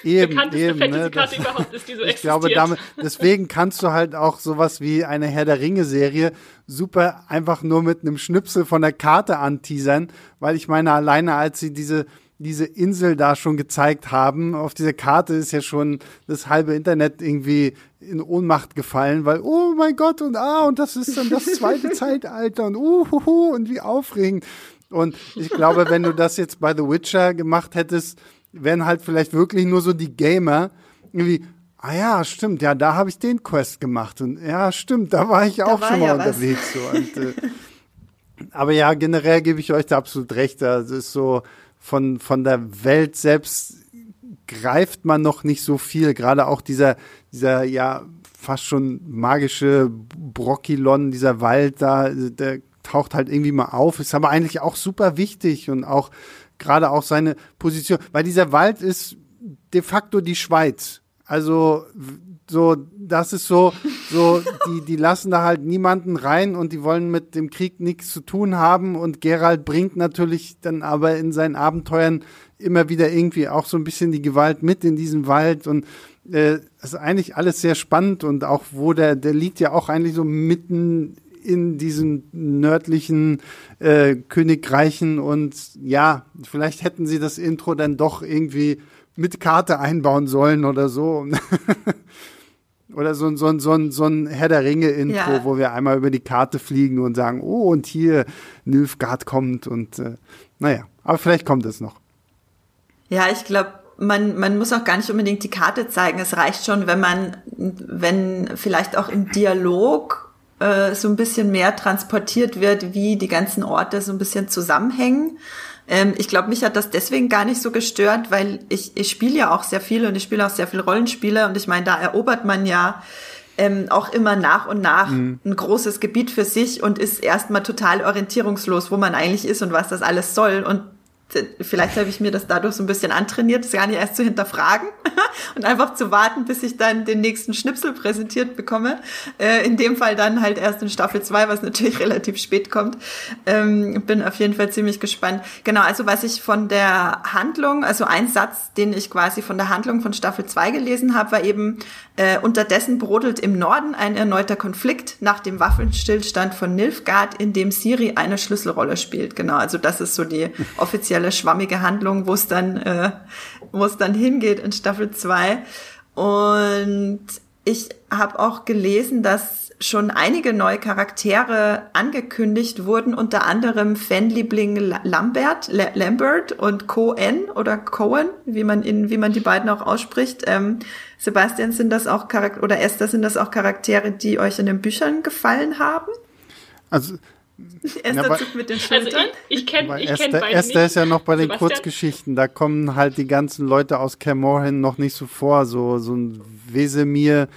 Eben, bekannteste eben, ne, überhaupt ist, die so [LAUGHS] ich existiert. glaube, damit, deswegen kannst du halt auch sowas wie eine Herr der Ringe-Serie super einfach nur mit einem Schnipsel von der Karte anteasern, weil ich meine, alleine als sie diese diese Insel da schon gezeigt haben. Auf dieser Karte ist ja schon das halbe Internet irgendwie in Ohnmacht gefallen, weil, oh mein Gott, und ah, und das ist dann das zweite [LAUGHS] Zeitalter und uhuhu, und wie aufregend. Und ich glaube, wenn du das jetzt bei The Witcher gemacht hättest, wären halt vielleicht wirklich nur so die Gamer irgendwie, ah ja, stimmt, ja, da habe ich den Quest gemacht und ja, stimmt, da war ich da auch war schon mal ja unterwegs. So. Und, äh, [LAUGHS] aber ja, generell gebe ich euch da absolut recht. Das ist so von, von der Welt selbst greift man noch nicht so viel. Gerade auch dieser, dieser, ja, fast schon magische Brockilon, dieser Wald da, der taucht halt irgendwie mal auf, ist aber eigentlich auch super wichtig und auch gerade auch seine Position, weil dieser Wald ist de facto die Schweiz. Also so, das ist so, so die, die lassen da halt niemanden rein und die wollen mit dem Krieg nichts zu tun haben und Gerald bringt natürlich dann aber in seinen Abenteuern immer wieder irgendwie auch so ein bisschen die Gewalt mit in diesen Wald und äh, ist eigentlich alles sehr spannend und auch wo der, der liegt ja auch eigentlich so mitten in diesen nördlichen äh, Königreichen und ja, vielleicht hätten sie das Intro dann doch irgendwie mit Karte einbauen sollen oder so. [LAUGHS] oder so, so, so, so ein Herr der Ringe-Intro, ja. wo wir einmal über die Karte fliegen und sagen, oh, und hier Nilfgaard kommt und äh, naja, aber vielleicht kommt es noch. Ja, ich glaube, man, man muss auch gar nicht unbedingt die Karte zeigen. Es reicht schon, wenn man, wenn vielleicht auch im Dialog äh, so ein bisschen mehr transportiert wird, wie die ganzen Orte so ein bisschen zusammenhängen. Ähm, ich glaube, mich hat das deswegen gar nicht so gestört, weil ich, ich spiele ja auch sehr viel und ich spiele auch sehr viel Rollenspiele und ich meine, da erobert man ja ähm, auch immer nach und nach mhm. ein großes Gebiet für sich und ist erstmal total orientierungslos, wo man eigentlich ist und was das alles soll. Und vielleicht habe ich mir das dadurch so ein bisschen antrainiert, das gar nicht erst zu hinterfragen [LAUGHS] und einfach zu warten, bis ich dann den nächsten Schnipsel präsentiert bekomme. Äh, in dem Fall dann halt erst in Staffel 2, was natürlich [LAUGHS] relativ spät kommt. Ähm, bin auf jeden Fall ziemlich gespannt. Genau, also was ich von der Handlung, also ein Satz, den ich quasi von der Handlung von Staffel 2 gelesen habe, war eben, äh, unterdessen brodelt im Norden ein erneuter Konflikt nach dem Waffenstillstand von Nilfgaard, in dem Siri eine Schlüsselrolle spielt. Genau, also das ist so die offizielle spezielle schwammige Handlung, wo es dann, äh, wo es dann hingeht in Staffel 2. Und ich habe auch gelesen, dass schon einige neue Charaktere angekündigt wurden, unter anderem Fanliebling Lambert, Lambert und Cohen oder Cohen, wie man in, wie man die beiden auch ausspricht. Ähm, Sebastian, sind das auch Charaktere, oder Esther, sind das auch Charaktere, die euch in den Büchern gefallen haben? Also Esther ja, zuckt mit den Schultern. Also ich, ich kenne ich kenn beide Esther nicht. ist ja noch bei den Sebastian? Kurzgeschichten. Da kommen halt die ganzen Leute aus Camorran noch nicht so vor. So, so ein Wesemir,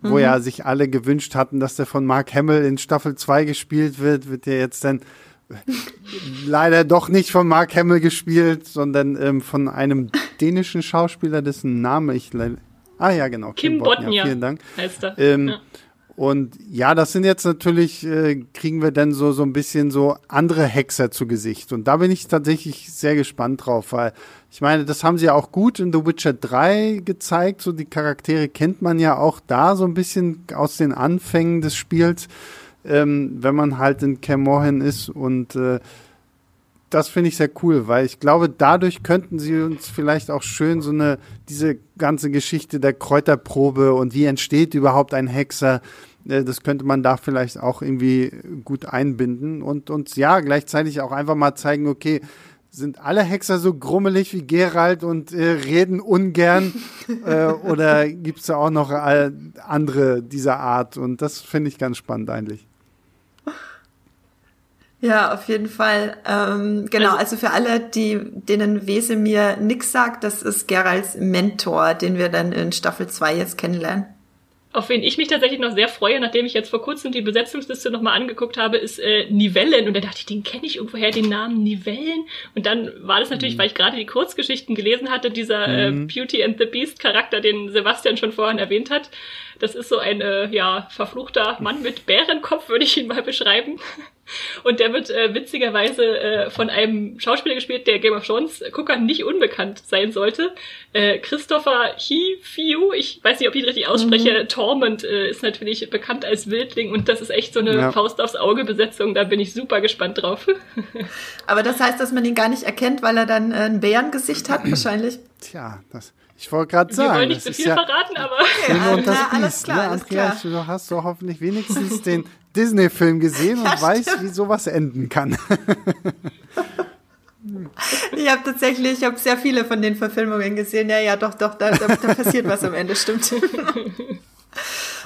wo mhm. ja sich alle gewünscht hatten, dass der von Mark Hamill in Staffel 2 gespielt wird, wird der jetzt dann [LAUGHS] leider doch nicht von Mark Hamill gespielt, sondern ähm, von einem dänischen Schauspieler, dessen Name ich leider. Ah ja, genau. Kim, Kim Botnia, Botnia. Vielen Dank. Heißt er. Ähm, ja. Und ja, das sind jetzt natürlich, äh, kriegen wir dann so, so ein bisschen so andere Hexer zu Gesicht. Und da bin ich tatsächlich sehr gespannt drauf, weil ich meine, das haben sie ja auch gut in The Witcher 3 gezeigt. So die Charaktere kennt man ja auch da so ein bisschen aus den Anfängen des Spiels, ähm, wenn man halt in Camorhan ist. Und äh, das finde ich sehr cool, weil ich glaube, dadurch könnten sie uns vielleicht auch schön so eine, diese ganze Geschichte der Kräuterprobe und wie entsteht überhaupt ein Hexer, das könnte man da vielleicht auch irgendwie gut einbinden und uns ja gleichzeitig auch einfach mal zeigen, okay, sind alle Hexer so grummelig wie Gerald und äh, reden ungern [LAUGHS] äh, oder gibt es da auch noch äh, andere dieser Art und das finde ich ganz spannend eigentlich. Ja, auf jeden Fall. Ähm, genau, also, also für alle, die denen Wesemir nix sagt, das ist Geralds Mentor, den wir dann in Staffel 2 jetzt kennenlernen. Auf wen ich mich tatsächlich noch sehr freue, nachdem ich jetzt vor kurzem die Besetzungsliste nochmal angeguckt habe, ist äh, Nivellen. Und da dachte ich, den kenne ich irgendwoher, den Namen Nivellen. Und dann war das natürlich, mhm. weil ich gerade die Kurzgeschichten gelesen hatte, dieser äh, mhm. Beauty and the Beast Charakter, den Sebastian schon vorhin erwähnt hat. Das ist so ein, äh, ja, verfluchter Mann mit Bärenkopf, würde ich ihn mal beschreiben. Und der wird äh, witzigerweise äh, von einem Schauspieler gespielt, der Game of Thrones Guckern nicht unbekannt sein sollte. Äh, Christopher He-Fiu, ich weiß nicht, ob ich ihn richtig ausspreche, mhm. Torment äh, ist natürlich bekannt als Wildling und das ist echt so eine ja. Faust aufs Auge Besetzung, da bin ich super gespannt drauf. Aber das heißt, dass man ihn gar nicht erkennt, weil er dann äh, ein Bärengesicht hat, [CLEARS THROAT] wahrscheinlich? Tja, das ich wollte gerade sagen. Wir wollen nicht zu viel ja verraten, aber. Okay, und das na, Biest, klar, ne? Andreas, du hast doch hoffentlich wenigstens den Disney-Film gesehen ja, und weißt, wie sowas enden kann. [LAUGHS] ich habe tatsächlich, ich habe sehr viele von den Verfilmungen gesehen. Ja, ja, doch, doch, da, da, da passiert was am Ende, stimmt. [LAUGHS]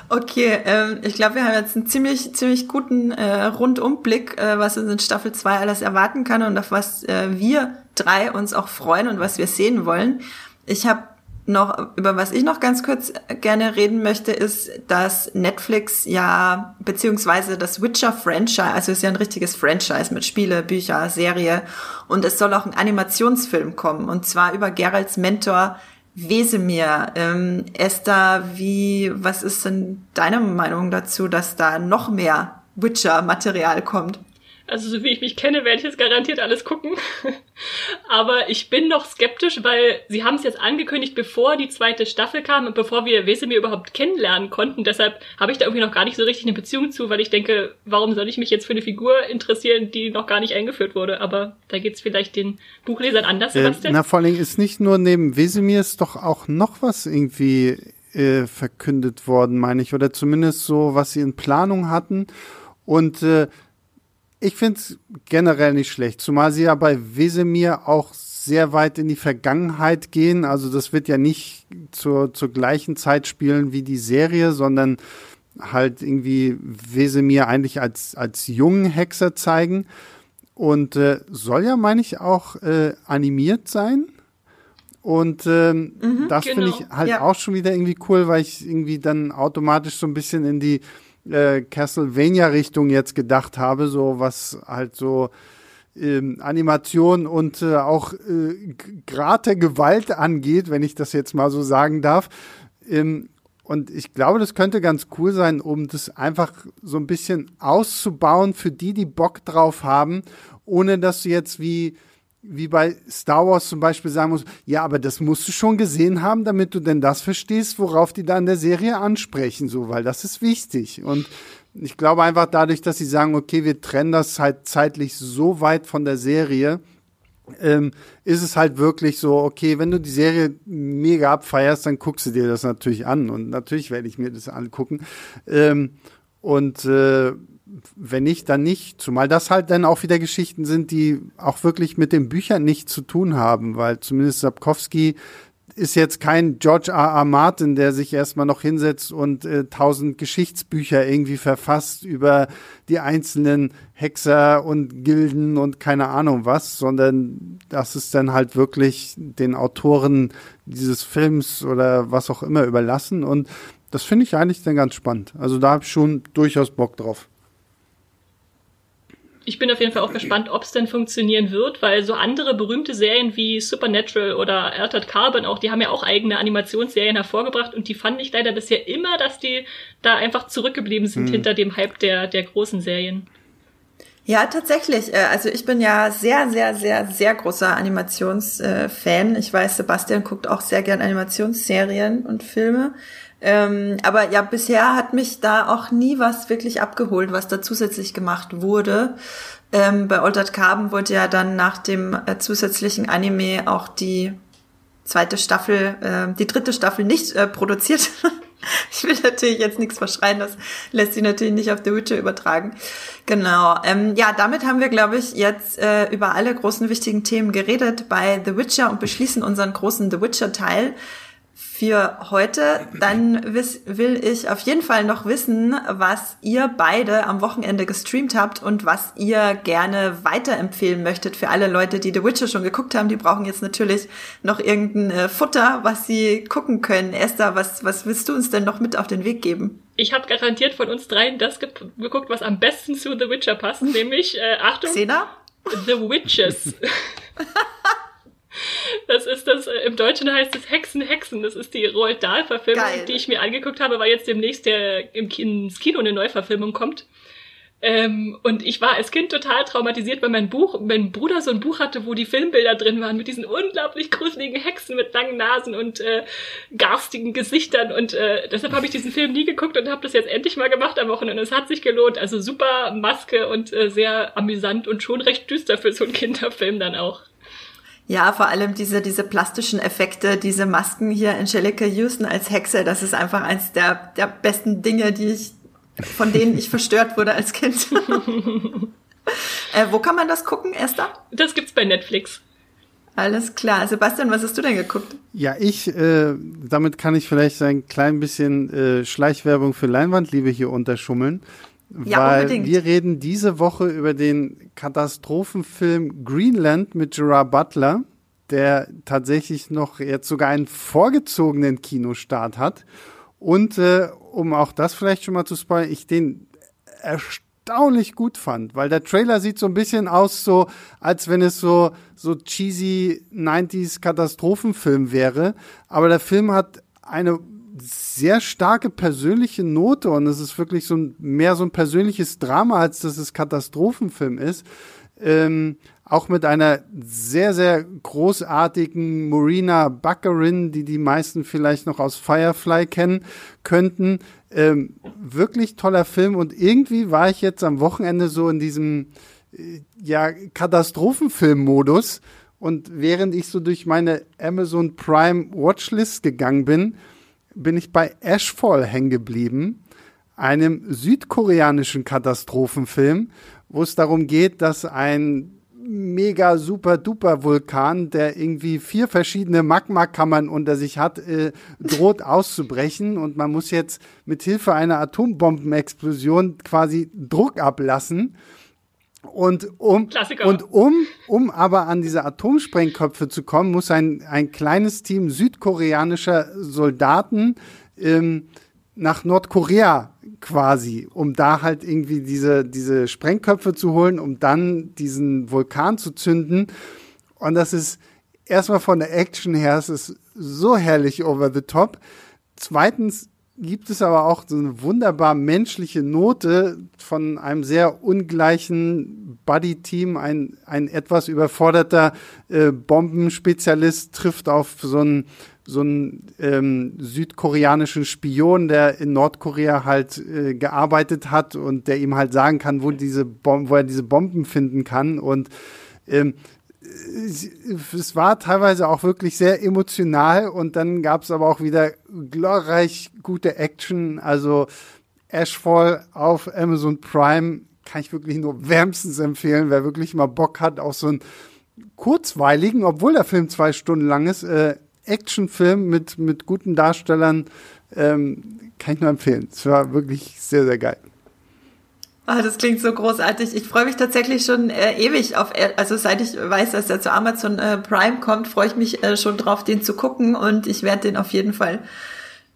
Okay, ähm, ich glaube, wir haben jetzt einen ziemlich, ziemlich guten äh, Rundumblick, äh, was uns in Staffel 2 alles erwarten kann und auf was äh, wir drei uns auch freuen und was wir sehen wollen. Ich habe noch, über was ich noch ganz kurz gerne reden möchte, ist, dass Netflix ja, beziehungsweise das Witcher-Franchise, also ist ja ein richtiges Franchise mit Spiele, Bücher, Serie, und es soll auch ein Animationsfilm kommen, und zwar über Geralds Mentor Wesemir. Ähm, Esther, wie, was ist denn deine Meinung dazu, dass da noch mehr Witcher-Material kommt? Also so wie ich mich kenne, werde ich jetzt garantiert alles gucken. [LAUGHS] Aber ich bin noch skeptisch, weil sie haben es jetzt angekündigt, bevor die zweite Staffel kam und bevor wir Wesemir überhaupt kennenlernen konnten. Deshalb habe ich da irgendwie noch gar nicht so richtig eine Beziehung zu, weil ich denke, warum soll ich mich jetzt für eine Figur interessieren, die noch gar nicht eingeführt wurde? Aber da geht es vielleicht den Buchlesern anders, äh, Sebastian. Na, vor allen Dingen ist nicht nur neben Wesemir ist doch auch noch was irgendwie äh, verkündet worden, meine ich, oder zumindest so, was sie in Planung hatten. Und äh, ich finde es generell nicht schlecht, zumal sie ja bei Wesemir auch sehr weit in die Vergangenheit gehen. Also das wird ja nicht zur, zur gleichen Zeit spielen wie die Serie, sondern halt irgendwie Wesemir eigentlich als, als jungen Hexer zeigen. Und äh, soll ja, meine ich, auch äh, animiert sein. Und ähm, mhm, das genau. finde ich halt ja. auch schon wieder irgendwie cool, weil ich irgendwie dann automatisch so ein bisschen in die äh, Castlevania-Richtung jetzt gedacht habe, so was halt so ähm, Animation und äh, auch äh, Grad der Gewalt angeht, wenn ich das jetzt mal so sagen darf. Ähm, und ich glaube, das könnte ganz cool sein, um das einfach so ein bisschen auszubauen für die, die Bock drauf haben, ohne dass du jetzt wie wie bei Star Wars zum Beispiel sagen musst, ja, aber das musst du schon gesehen haben, damit du denn das verstehst, worauf die da in der Serie ansprechen, so, weil das ist wichtig. Und ich glaube einfach dadurch, dass sie sagen, okay, wir trennen das halt zeitlich so weit von der Serie, ähm, ist es halt wirklich so, okay, wenn du die Serie mega abfeierst, dann guckst du dir das natürlich an und natürlich werde ich mir das angucken. Ähm, und äh, wenn nicht, dann nicht. Zumal das halt dann auch wieder Geschichten sind, die auch wirklich mit den Büchern nichts zu tun haben, weil zumindest Sapkowski ist jetzt kein George R. R. Martin, der sich erstmal noch hinsetzt und äh, tausend Geschichtsbücher irgendwie verfasst über die einzelnen Hexer und Gilden und keine Ahnung was, sondern das ist dann halt wirklich den Autoren dieses Films oder was auch immer überlassen und das finde ich eigentlich dann ganz spannend. Also da habe ich schon durchaus Bock drauf ich bin auf jeden Fall auch gespannt, ob es denn funktionieren wird, weil so andere berühmte Serien wie Supernatural oder Altered Carbon auch, die haben ja auch eigene Animationsserien hervorgebracht und die fand ich leider bisher immer, dass die da einfach zurückgeblieben sind mhm. hinter dem Hype der, der großen Serien. Ja, tatsächlich. Äh, also ich bin ja sehr, sehr, sehr, sehr großer Animationsfan. Ich weiß, Sebastian guckt auch sehr gern Animationsserien und Filme. Ähm, aber ja, bisher hat mich da auch nie was wirklich abgeholt, was da zusätzlich gemacht wurde. Ähm, bei Altered Carbon wurde ja dann nach dem äh, zusätzlichen Anime auch die zweite Staffel, äh, die dritte Staffel nicht äh, produziert. [LAUGHS] ich will natürlich jetzt nichts verschreien, das lässt sich natürlich nicht auf The Witcher übertragen. Genau. Ähm, ja, damit haben wir, glaube ich, jetzt äh, über alle großen wichtigen Themen geredet bei The Witcher und beschließen unseren großen The Witcher-Teil für heute. Dann will ich auf jeden Fall noch wissen, was ihr beide am Wochenende gestreamt habt und was ihr gerne weiterempfehlen möchtet für alle Leute, die The Witcher schon geguckt haben. Die brauchen jetzt natürlich noch irgendein äh, Futter, was sie gucken können. Esther, was, was willst du uns denn noch mit auf den Weg geben? Ich habe garantiert von uns dreien das ge geguckt, was am besten zu The Witcher passt, nämlich, äh, Achtung, Xena? The Witches. [LAUGHS] Das ist das, äh, im Deutschen heißt es Hexen, Hexen. Das ist die Roald Dahl-Verfilmung, die ich mir angeguckt habe, weil jetzt demnächst der im ins Kino eine Neuverfilmung kommt. Ähm, und ich war als Kind total traumatisiert, weil mein Buch, mein Bruder so ein Buch hatte, wo die Filmbilder drin waren mit diesen unglaublich gruseligen Hexen mit langen Nasen und äh, garstigen Gesichtern. Und äh, deshalb habe ich diesen Film nie geguckt und habe das jetzt endlich mal gemacht am Wochenende. Es hat sich gelohnt. Also super Maske und äh, sehr amüsant und schon recht düster für so einen Kinderfilm dann auch. Ja, vor allem diese, diese plastischen Effekte, diese Masken hier, Angelica Houston als Hexe, das ist einfach eins der, der besten Dinge, die ich, von denen ich verstört wurde als Kind. [LAUGHS] äh, wo kann man das gucken, Esther? Das gibt's bei Netflix. Alles klar. Sebastian, was hast du denn geguckt? Ja, ich, äh, damit kann ich vielleicht ein klein bisschen äh, Schleichwerbung für Leinwandliebe hier unterschummeln. Ja, weil unbedingt. wir reden diese Woche über den Katastrophenfilm Greenland mit Gerard Butler, der tatsächlich noch jetzt sogar einen vorgezogenen Kinostart hat. Und äh, um auch das vielleicht schon mal zu spoilern, ich den erstaunlich gut fand, weil der Trailer sieht so ein bisschen aus, so als wenn es so so cheesy 90s Katastrophenfilm wäre, aber der Film hat eine sehr starke persönliche Note und es ist wirklich so ein, mehr so ein persönliches Drama, als dass es Katastrophenfilm ist. Ähm, auch mit einer sehr, sehr großartigen Marina Buckerin, die die meisten vielleicht noch aus Firefly kennen könnten. Ähm, wirklich toller Film und irgendwie war ich jetzt am Wochenende so in diesem äh, ja, Katastrophenfilm-Modus und während ich so durch meine Amazon Prime Watchlist gegangen bin, bin ich bei Ashfall hängen geblieben, einem südkoreanischen Katastrophenfilm, wo es darum geht, dass ein mega super duper Vulkan, der irgendwie vier verschiedene Magmakammern unter sich hat, äh, droht auszubrechen und man muss jetzt mit Hilfe einer Atombombenexplosion quasi Druck ablassen. Und um, und um, um aber an diese Atomsprengköpfe zu kommen, muss ein, ein kleines Team südkoreanischer Soldaten ähm, nach Nordkorea quasi, um da halt irgendwie diese, diese Sprengköpfe zu holen, um dann diesen Vulkan zu zünden. Und das ist erstmal von der Action her, es ist so herrlich over the top. Zweitens gibt es aber auch so eine wunderbar menschliche Note von einem sehr ungleichen Buddy-Team. Ein, ein etwas überforderter äh, Bombenspezialist trifft auf so einen, so einen ähm, südkoreanischen Spion, der in Nordkorea halt äh, gearbeitet hat und der ihm halt sagen kann, wo, diese wo er diese Bomben finden kann. Und ähm, es war teilweise auch wirklich sehr emotional und dann gab es aber auch wieder glorreich gute Action. Also Ashfall auf Amazon Prime kann ich wirklich nur wärmstens empfehlen, wer wirklich mal Bock hat auf so einen kurzweiligen, obwohl der Film zwei Stunden lang ist, äh, Actionfilm mit, mit guten Darstellern, ähm, kann ich nur empfehlen. Es war wirklich sehr, sehr geil. Ah, das klingt so großartig. Ich freue mich tatsächlich schon äh, ewig auf, also seit ich weiß, dass er zu Amazon äh, Prime kommt, freue ich mich äh, schon drauf, den zu gucken und ich werde den auf jeden Fall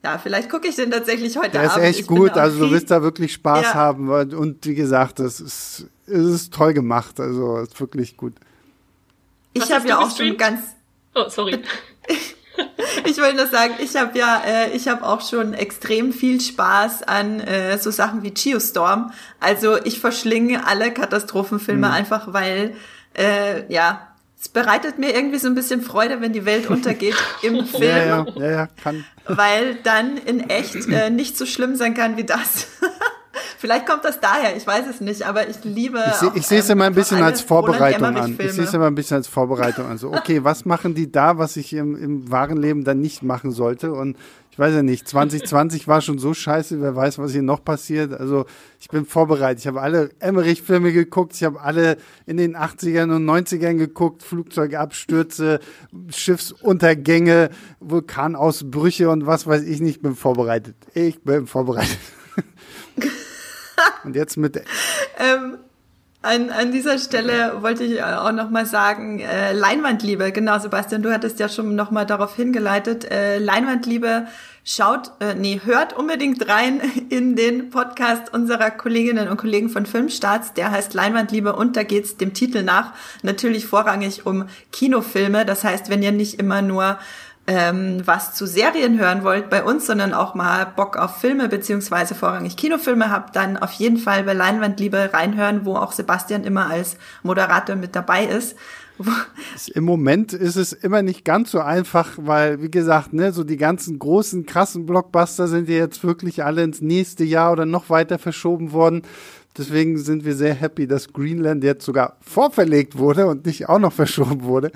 ja, vielleicht gucke ich den tatsächlich heute Der ist Abend. echt ich gut, also du wirst da wirklich Spaß ja. haben und wie gesagt, das ist, es ist toll gemacht, also ist wirklich gut. Ich habe ja auch schon ganz. Oh, sorry. [LAUGHS] ich wollte nur sagen, ich habe ja, äh, ich habe auch schon extrem viel Spaß an äh, so Sachen wie Geostorm. Also ich verschlinge alle Katastrophenfilme mhm. einfach, weil äh, ja, es bereitet mir irgendwie so ein bisschen Freude, wenn die Welt [LAUGHS] untergeht im Film. Ja, ja, ja, ja kann. Weil dann in echt äh, nicht so schlimm sein kann wie das. [LAUGHS] Vielleicht kommt das daher, ich weiß es nicht, aber ich liebe. Ich, seh, ich sehe es immer ein bisschen als Vorbereitung an. Ich sehe es immer ein bisschen als Vorbereitung an. So, okay, was machen die da, was ich im, im wahren Leben dann nicht machen sollte? Und ich weiß ja nicht, 2020 war schon so scheiße, wer weiß, was hier noch passiert. Also ich bin vorbereitet. Ich habe alle Emmerich-Filme geguckt, ich habe alle in den 80ern und 90ern geguckt, Flugzeugabstürze, Schiffsuntergänge, Vulkanausbrüche und was weiß ich nicht, bin vorbereitet. Ich bin vorbereitet. Und jetzt mit. [LAUGHS] ähm, an, an dieser Stelle wollte ich auch noch mal sagen, äh, Leinwandliebe, genau, Sebastian, du hattest ja schon noch mal darauf hingeleitet. Äh, Leinwandliebe, schaut, äh, nee, hört unbedingt rein [LAUGHS] in den Podcast unserer Kolleginnen und Kollegen von Filmstarts. Der heißt Leinwandliebe und da geht's dem Titel nach natürlich vorrangig um Kinofilme. Das heißt, wenn ihr nicht immer nur ähm, was zu Serien hören wollt bei uns, sondern auch mal Bock auf Filme beziehungsweise vorrangig Kinofilme habt, dann auf jeden Fall bei Leinwandliebe reinhören, wo auch Sebastian immer als Moderator mit dabei ist. Im Moment ist es immer nicht ganz so einfach, weil, wie gesagt, ne, so die ganzen großen, krassen Blockbuster sind ja jetzt wirklich alle ins nächste Jahr oder noch weiter verschoben worden. Deswegen sind wir sehr happy, dass Greenland jetzt sogar vorverlegt wurde und nicht auch noch verschoben wurde.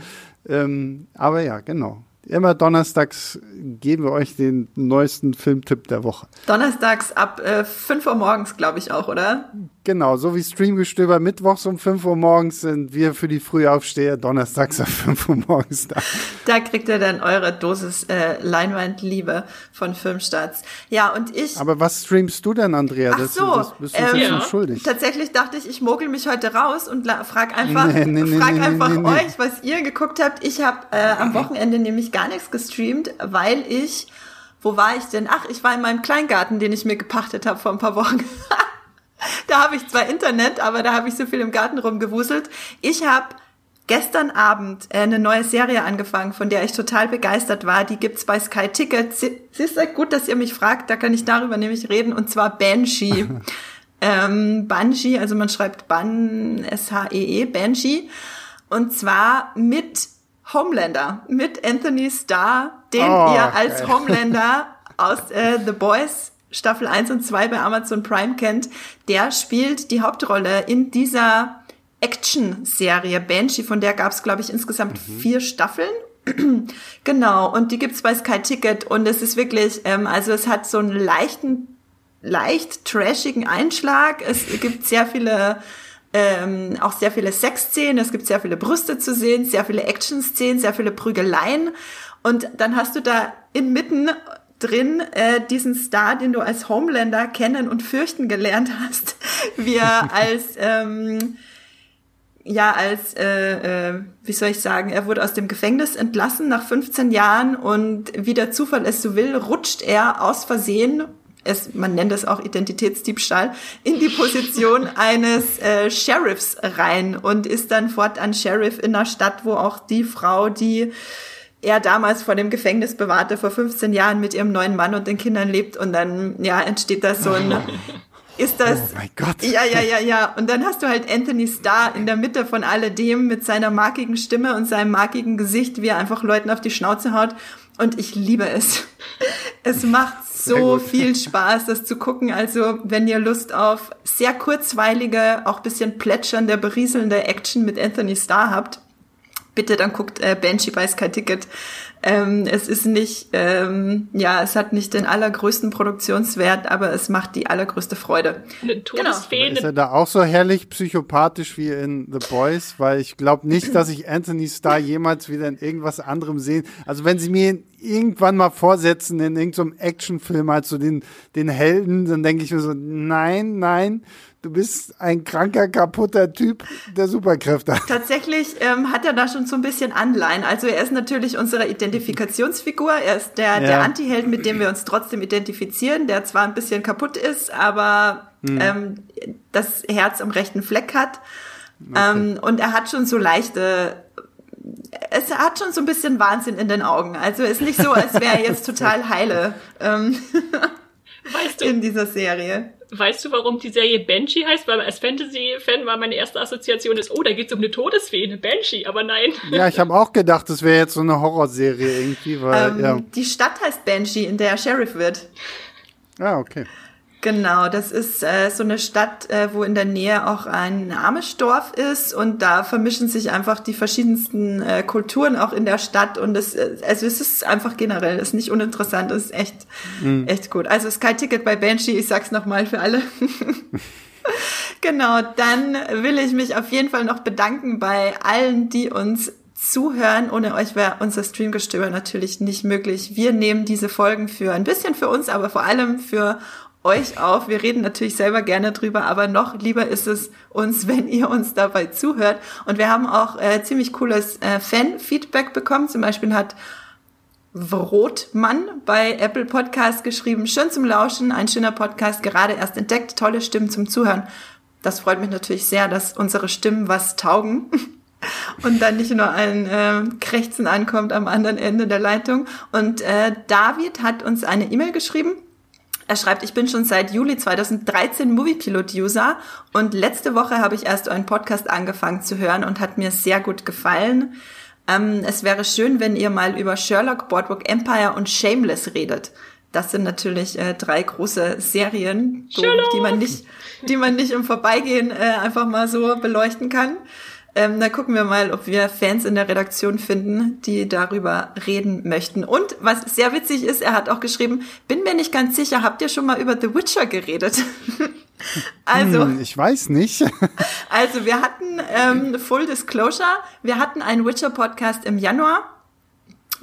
Ähm, aber ja, genau. Immer donnerstags geben wir euch den neuesten Filmtipp der Woche. Donnerstags ab äh, 5 Uhr morgens, glaube ich auch, oder? Genau, so wie Streamgestöber mittwochs um 5 Uhr morgens sind wir für die Frühaufsteher donnerstags um 5 Uhr morgens da. Da kriegt ihr dann eure Dosis äh, Leinwandliebe von Filmstarts. Ja, und ich. Aber was streamst du denn, Andrea? Ach so, das, das bist du ähm, ja. schuldig. Tatsächlich dachte ich, ich mogel mich heute raus und frag einfach, nee, nee, nee, frag einfach euch, was ihr geguckt habt. Ich habe äh, am Wochenende nämlich gar nichts gestreamt, weil ich wo war ich denn? Ach, ich war in meinem Kleingarten, den ich mir gepachtet habe vor ein paar Wochen. [LAUGHS] da habe ich zwar Internet, aber da habe ich so viel im Garten rumgewuselt. Ich habe gestern Abend äh, eine neue Serie angefangen, von der ich total begeistert war. Die gibt's bei Sky Ticket. Siehst du, gut, dass ihr mich fragt, da kann ich darüber nämlich reden, und zwar Banshee. [LAUGHS] ähm, Banshee, also man schreibt Ban, S-H-E-E, -E, Banshee. Und zwar mit Homelander, mit Anthony Starr, den oh, ihr als okay. Homelander aus äh, The Boys Staffel 1 und 2 bei Amazon Prime kennt, der spielt die Hauptrolle in dieser Action-Serie Banshee, von der gab es, glaube ich, insgesamt mhm. vier Staffeln. [CLEARS THROAT] genau, und die gibt's bei Sky Ticket und es ist wirklich, ähm, also es hat so einen leichten, leicht trashigen Einschlag. Es gibt sehr viele ähm, auch sehr viele Sexszenen, es gibt sehr viele Brüste zu sehen, sehr viele Action-Szenen, sehr viele Prügeleien. Und dann hast du da inmitten drin äh, diesen Star, den du als Homelander kennen und fürchten gelernt hast, [LAUGHS] wie er als ähm, ja als äh, äh, wie soll ich sagen, er wurde aus dem Gefängnis entlassen nach 15 Jahren und wie der Zufall es so will, rutscht er aus Versehen es, man nennt es auch Identitätsdiebstahl, in die Position [LAUGHS] eines äh, Sheriffs rein und ist dann fortan Sheriff in einer Stadt, wo auch die Frau, die er damals vor dem Gefängnis bewahrte, vor 15 Jahren mit ihrem neuen Mann und den Kindern lebt und dann, ja, entsteht da so ein, [LAUGHS] ist das. Oh mein Gott. Ja, ja, ja, ja. Und dann hast du halt Anthony Starr in der Mitte von alledem mit seiner markigen Stimme und seinem markigen Gesicht, wie er einfach Leuten auf die Schnauze haut. Und ich liebe es. [LAUGHS] Es macht so viel Spaß, das zu gucken. Also, wenn ihr Lust auf sehr kurzweilige, auch bisschen plätschernde, berieselnde Action mit Anthony Starr habt, bitte dann guckt äh, Banshee bei Sky Ticket. Ähm, es ist nicht, ähm, ja, es hat nicht den allergrößten Produktionswert, aber es macht die allergrößte Freude. Eine Todesfee. Ist er da auch so herrlich psychopathisch wie in The Boys? Weil ich glaube nicht, dass ich Anthony Starr jemals wieder in irgendwas anderem sehen. Also wenn sie mir irgendwann mal vorsetzen in irgendeinem Actionfilm als so den, den Helden, dann denke ich mir so, nein, nein du bist ein kranker, kaputter Typ, der Superkräfte hat. [LAUGHS] Tatsächlich ähm, hat er da schon so ein bisschen Anleihen. Also er ist natürlich unsere Identifikationsfigur. Er ist der, ja. der Antiheld, mit dem wir uns trotzdem identifizieren, der zwar ein bisschen kaputt ist, aber hm. ähm, das Herz am rechten Fleck hat. Okay. Ähm, und er hat schon so leichte es hat schon so ein bisschen Wahnsinn in den Augen. Also ist nicht so, als wäre er jetzt [LAUGHS] total heile ähm, [LAUGHS] weißt du, in dieser Serie. Weißt du, warum die Serie Banshee heißt? Weil als Fantasy-Fan war meine erste Assoziation ist, oh, da geht's um eine Todesfee, eine Banshee, aber nein. [LAUGHS] Ja, ich habe auch gedacht, das wäre jetzt so eine Horrorserie irgendwie, weil ähm, ja. Die Stadt heißt Banshee, in der Sheriff wird. Ah, okay. Genau, das ist äh, so eine Stadt, äh, wo in der Nähe auch ein Amish-Dorf ist und da vermischen sich einfach die verschiedensten äh, Kulturen auch in der Stadt und es, äh, also es ist einfach generell, es ist nicht uninteressant, es ist echt, mhm. echt gut. Also Sky Ticket bei Banshee, ich sag's nochmal für alle. [LAUGHS] genau, dann will ich mich auf jeden Fall noch bedanken bei allen, die uns zuhören. Ohne euch wäre unser Streamgestöber natürlich nicht möglich. Wir nehmen diese Folgen für ein bisschen für uns, aber vor allem für euch auf. Wir reden natürlich selber gerne drüber, aber noch lieber ist es uns, [LAUGHS] wenn ihr uns dabei zuhört. Und wir haben auch äh, ziemlich cooles äh, Fan-Feedback bekommen. Zum Beispiel hat Rotmann bei Apple Podcast geschrieben, schön zum Lauschen, ein schöner Podcast, gerade erst entdeckt, tolle Stimmen zum Zuhören. Das freut mich natürlich sehr, dass unsere Stimmen was taugen [LAUGHS] und dann nicht nur ein äh, Krächzen ankommt am anderen Ende der Leitung. Und äh, David hat uns eine E-Mail geschrieben er schreibt, ich bin schon seit Juli 2013 Moviepilot-User und letzte Woche habe ich erst euren Podcast angefangen zu hören und hat mir sehr gut gefallen. Ähm, es wäre schön, wenn ihr mal über Sherlock, Boardwalk Empire und Shameless redet. Das sind natürlich äh, drei große Serien, so, die man nicht, die man nicht im Vorbeigehen äh, einfach mal so beleuchten kann. Ähm, da gucken wir mal, ob wir Fans in der Redaktion finden, die darüber reden möchten. Und was sehr witzig ist, er hat auch geschrieben, bin mir nicht ganz sicher, habt ihr schon mal über The Witcher geredet? [LAUGHS] also. Hm, ich weiß nicht. [LAUGHS] also wir hatten, ähm, Full Disclosure, wir hatten einen Witcher-Podcast im Januar.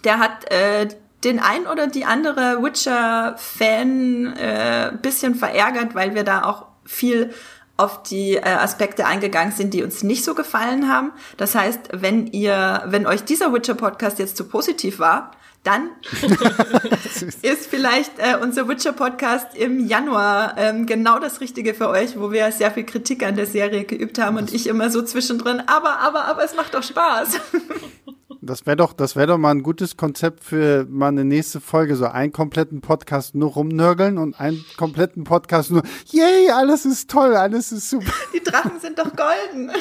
Der hat äh, den ein oder die andere Witcher-Fan äh, bisschen verärgert, weil wir da auch viel auf die äh, Aspekte eingegangen sind, die uns nicht so gefallen haben. Das heißt, wenn ihr, wenn euch dieser Witcher Podcast jetzt zu positiv war, dann [LAUGHS] ist vielleicht äh, unser Witcher Podcast im Januar ähm, genau das Richtige für euch, wo wir sehr viel Kritik an der Serie geübt haben und ich immer so zwischendrin, aber, aber, aber es macht doch Spaß. [LAUGHS] Das wäre doch, das wäre doch mal ein gutes Konzept für mal eine nächste Folge. So einen kompletten Podcast nur rumnörgeln und einen kompletten Podcast nur, yay, alles ist toll, alles ist super. [LAUGHS] Die Drachen sind doch golden.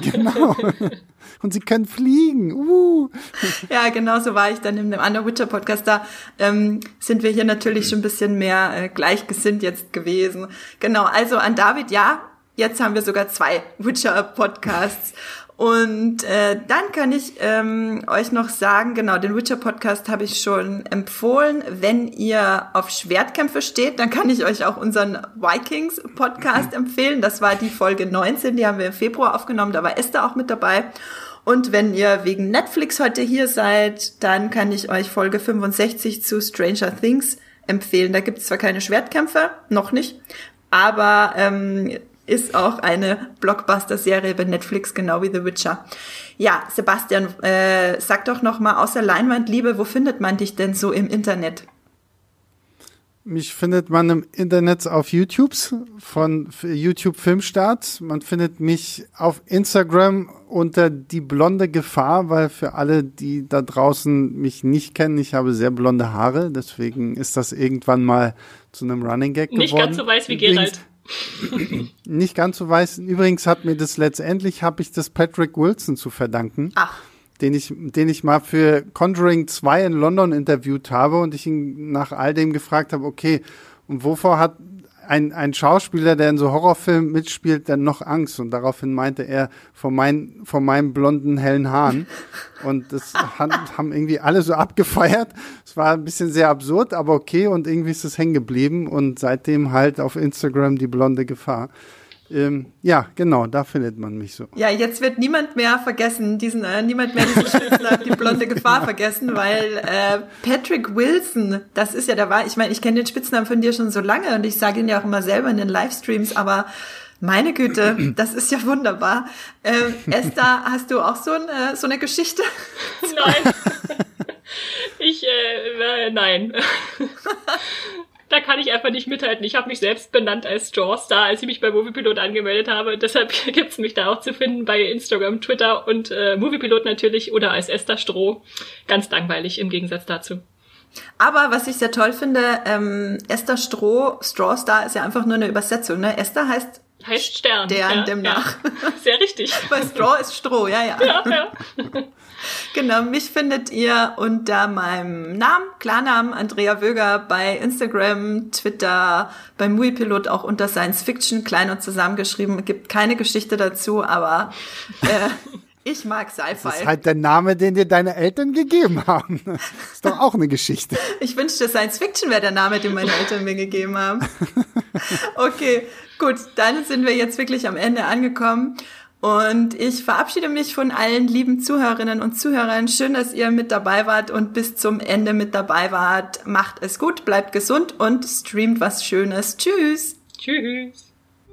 [LAUGHS] genau. Und sie können fliegen. Uh. Ja, genau so war ich dann in dem anderen Witcher Podcast. Da ähm, sind wir hier natürlich schon ein bisschen mehr äh, gleichgesinnt jetzt gewesen. Genau, also an David, ja, jetzt haben wir sogar zwei Witcher Podcasts. Und äh, dann kann ich ähm, euch noch sagen, genau, den Witcher Podcast habe ich schon empfohlen. Wenn ihr auf Schwertkämpfe steht, dann kann ich euch auch unseren Vikings Podcast [LAUGHS] empfehlen. Das war die Folge 19, die haben wir im Februar aufgenommen, da war Esther auch mit dabei. Und wenn ihr wegen Netflix heute hier seid, dann kann ich euch Folge 65 zu Stranger Things empfehlen. Da gibt es zwar keine Schwertkämpfe, noch nicht, aber ähm, ist auch eine Blockbuster-Serie bei Netflix, genau wie The Witcher. Ja, Sebastian, äh, sag doch noch mal außer Leinwandliebe, wo findet man dich denn so im Internet? Mich findet man im Internet auf YouTube von YouTube Filmstart. Man findet mich auf Instagram unter die blonde Gefahr, weil für alle, die da draußen mich nicht kennen, ich habe sehr blonde Haare. Deswegen ist das irgendwann mal zu einem Running Gag geworden. Nicht ganz so weiß wie Gerald. [CLEARS THROAT] nicht ganz so weiß. Übrigens hat mir das letztendlich, habe ich das Patrick Wilson zu verdanken. Ach den ich, den ich mal für Conjuring 2 in London interviewt habe und ich ihn nach all dem gefragt habe, okay, und wovor hat ein, ein Schauspieler, der in so Horrorfilmen mitspielt, dann noch Angst? Und daraufhin meinte er, vor, mein, vor meinen blonden, hellen Haaren. [LAUGHS] Und das haben irgendwie alle so abgefeiert. Es war ein bisschen sehr absurd, aber okay. Und irgendwie ist es hängen geblieben. Und seitdem halt auf Instagram die blonde Gefahr. Ähm, ja, genau, da findet man mich so. Ja, jetzt wird niemand mehr vergessen, diesen, äh, niemand mehr diesen Spitznamen, die blonde [LAUGHS] Gefahr vergessen, weil äh, Patrick Wilson, das ist ja der war, ich meine, ich kenne den Spitznamen von dir schon so lange und ich sage ihn ja auch immer selber in den Livestreams, aber meine Güte, [CLEARS THROAT] das ist ja wunderbar. Ähm, Esther, hast du auch so, ein, äh, so eine Geschichte? Nein. [LAUGHS] Ich, äh, äh nein [LAUGHS] da kann ich einfach nicht mithalten. Ich habe mich selbst benannt als Jawstar, als ich mich bei Moviepilot angemeldet habe. [LAUGHS] Deshalb gibt's mich da auch zu finden bei Instagram, Twitter und äh, Moviepilot natürlich oder als Esther Stroh. Ganz langweilig im Gegensatz dazu. Aber was ich sehr toll finde, ähm, Esther Stroh, Strawstar ist ja einfach nur eine Übersetzung. Ne? Esther heißt heißt Stern. Stern ja, demnach. Ja. Sehr richtig. [LAUGHS] Weil Straw ist Stroh, ja, ja. Ja, ja. [LAUGHS] [LAUGHS] Genau, mich findet ihr unter meinem Namen, Klarnamen Andrea Wöger bei Instagram, Twitter, beim Muipilot auch unter Science Fiction, klein und zusammengeschrieben. Gibt keine Geschichte dazu, aber äh, [LAUGHS] ich mag Sci-Fi. Das ist halt der Name, den dir deine Eltern gegeben haben. Das [LAUGHS] ist doch auch eine Geschichte. Ich wünschte, Science Fiction wäre der Name, den meine Eltern mir gegeben haben. Okay, gut, dann sind wir jetzt wirklich am Ende angekommen. Und ich verabschiede mich von allen lieben Zuhörerinnen und Zuhörern. Schön, dass ihr mit dabei wart und bis zum Ende mit dabei wart. Macht es gut, bleibt gesund und streamt was Schönes. Tschüss. Tschüss.